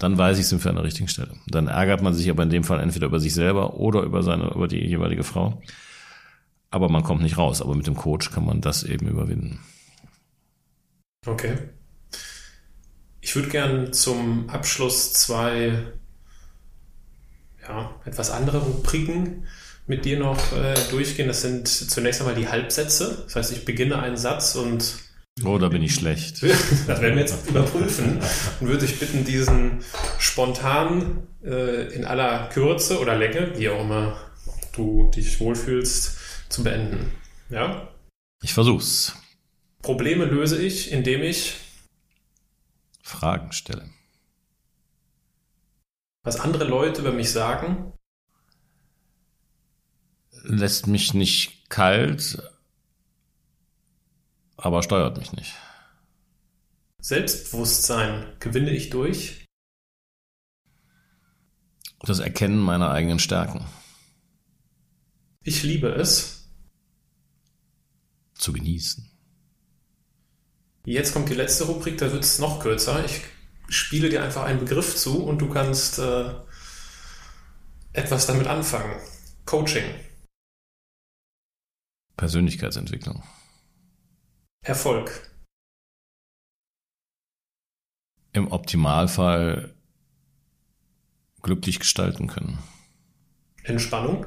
Speaker 3: dann weiß ich, sind wir an der richtigen Stelle. Dann ärgert man sich aber in dem Fall entweder über sich selber oder über seine, über die jeweilige Frau. Aber man kommt nicht raus. Aber mit dem Coach kann man das eben überwinden.
Speaker 1: Okay. Ich würde gern zum Abschluss zwei, ja, etwas andere Rubriken mit dir noch äh, durchgehen. Das sind zunächst einmal die Halbsätze. Das heißt, ich beginne einen Satz und
Speaker 3: Oh, da bin ich schlecht.
Speaker 1: Das werden wir jetzt überprüfen. Und würde ich bitten, diesen spontan äh, in aller Kürze oder Länge, wie auch immer du dich wohlfühlst, zu beenden. Ja?
Speaker 3: Ich versuch's.
Speaker 1: Probleme löse ich, indem ich
Speaker 3: Fragen stelle.
Speaker 1: Was andere Leute über mich sagen,
Speaker 3: lässt mich nicht kalt, aber steuert mich nicht.
Speaker 1: Selbstbewusstsein gewinne ich durch?
Speaker 3: Das Erkennen meiner eigenen Stärken.
Speaker 1: Ich liebe es.
Speaker 3: Zu genießen.
Speaker 1: Jetzt kommt die letzte Rubrik, da wird es noch kürzer. Ich spiele dir einfach einen Begriff zu und du kannst äh, etwas damit anfangen. Coaching.
Speaker 3: Persönlichkeitsentwicklung.
Speaker 1: Erfolg.
Speaker 3: im Optimalfall glücklich gestalten können.
Speaker 1: Entspannung?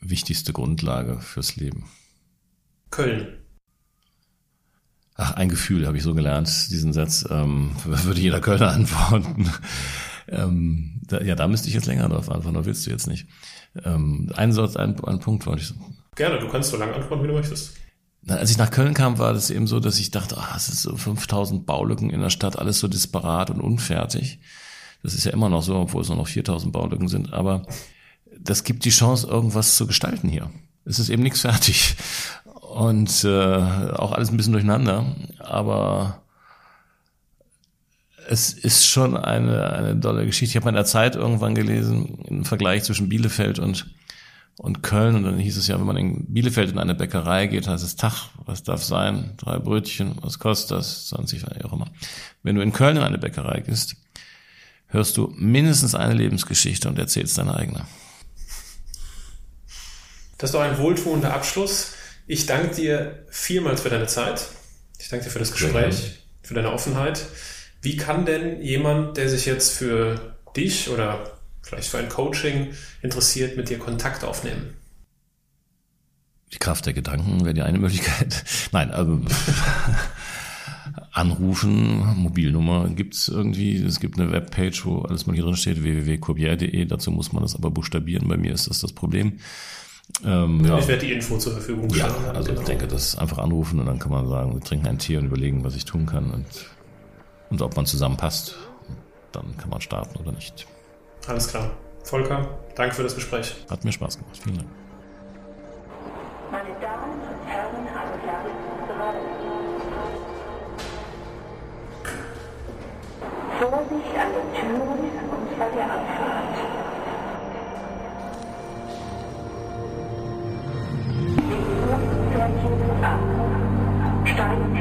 Speaker 3: Wichtigste Grundlage fürs Leben.
Speaker 1: Köln.
Speaker 3: Ach, ein Gefühl habe ich so gelernt, diesen Satz, ähm, würde jeder Kölner antworten. ähm, da, ja, da müsste ich jetzt länger drauf antworten, oder willst du jetzt nicht? Ähm, ein Satz, ein, ein Punkt wollte ich sagen.
Speaker 1: Gerne, du kannst so lange antworten, wie du möchtest.
Speaker 3: Als ich nach Köln kam, war das eben so, dass ich dachte, ah, es ist so 5000 Baulücken in der Stadt, alles so disparat und unfertig. Das ist ja immer noch so, obwohl es nur noch 4000 Baulücken sind. Aber das gibt die Chance, irgendwas zu gestalten hier. Es ist eben nichts fertig und äh, auch alles ein bisschen durcheinander, aber es ist schon eine, eine tolle Geschichte. Ich habe in der Zeit irgendwann gelesen, im Vergleich zwischen Bielefeld und, und Köln. Und dann hieß es ja, wenn man in Bielefeld in eine Bäckerei geht, heißt es Tag, was darf sein? Drei Brötchen, was kostet das? 20, wie auch immer. Wenn du in Köln in eine Bäckerei gehst, hörst du mindestens eine Lebensgeschichte und erzählst deine eigene.
Speaker 1: Das ist doch ein wohltuender Abschluss. Ich danke dir vielmals für deine Zeit. Ich danke dir für das Gespräch, für deine Offenheit. Wie kann denn jemand, der sich jetzt für dich oder vielleicht für ein Coaching interessiert, mit dir Kontakt aufnehmen?
Speaker 3: Die Kraft der Gedanken wäre die eine Möglichkeit. Nein, also anrufen, Mobilnummer gibt's irgendwie. Es gibt eine Webpage, wo alles mal hier drin steht, www.courbier.de. Dazu muss man das aber buchstabieren. Bei mir ist das das Problem.
Speaker 1: Ähm, ja. Ich werde die Info zur Verfügung
Speaker 3: stellen. Ja, also genau. ich denke, das einfach anrufen und dann kann man sagen, wir trinken ein Tee und überlegen, was ich tun kann und, und ob man zusammenpasst. Dann kann man starten oder nicht.
Speaker 1: Alles klar. Volker, danke für das Gespräch.
Speaker 3: Hat mir Spaß gemacht. Vielen Dank.
Speaker 4: Meine Damen und Herren, Anklage Vorsicht an den Türen und bei der Abfahrt. Die Uhr fährt jetzt ab. Steigen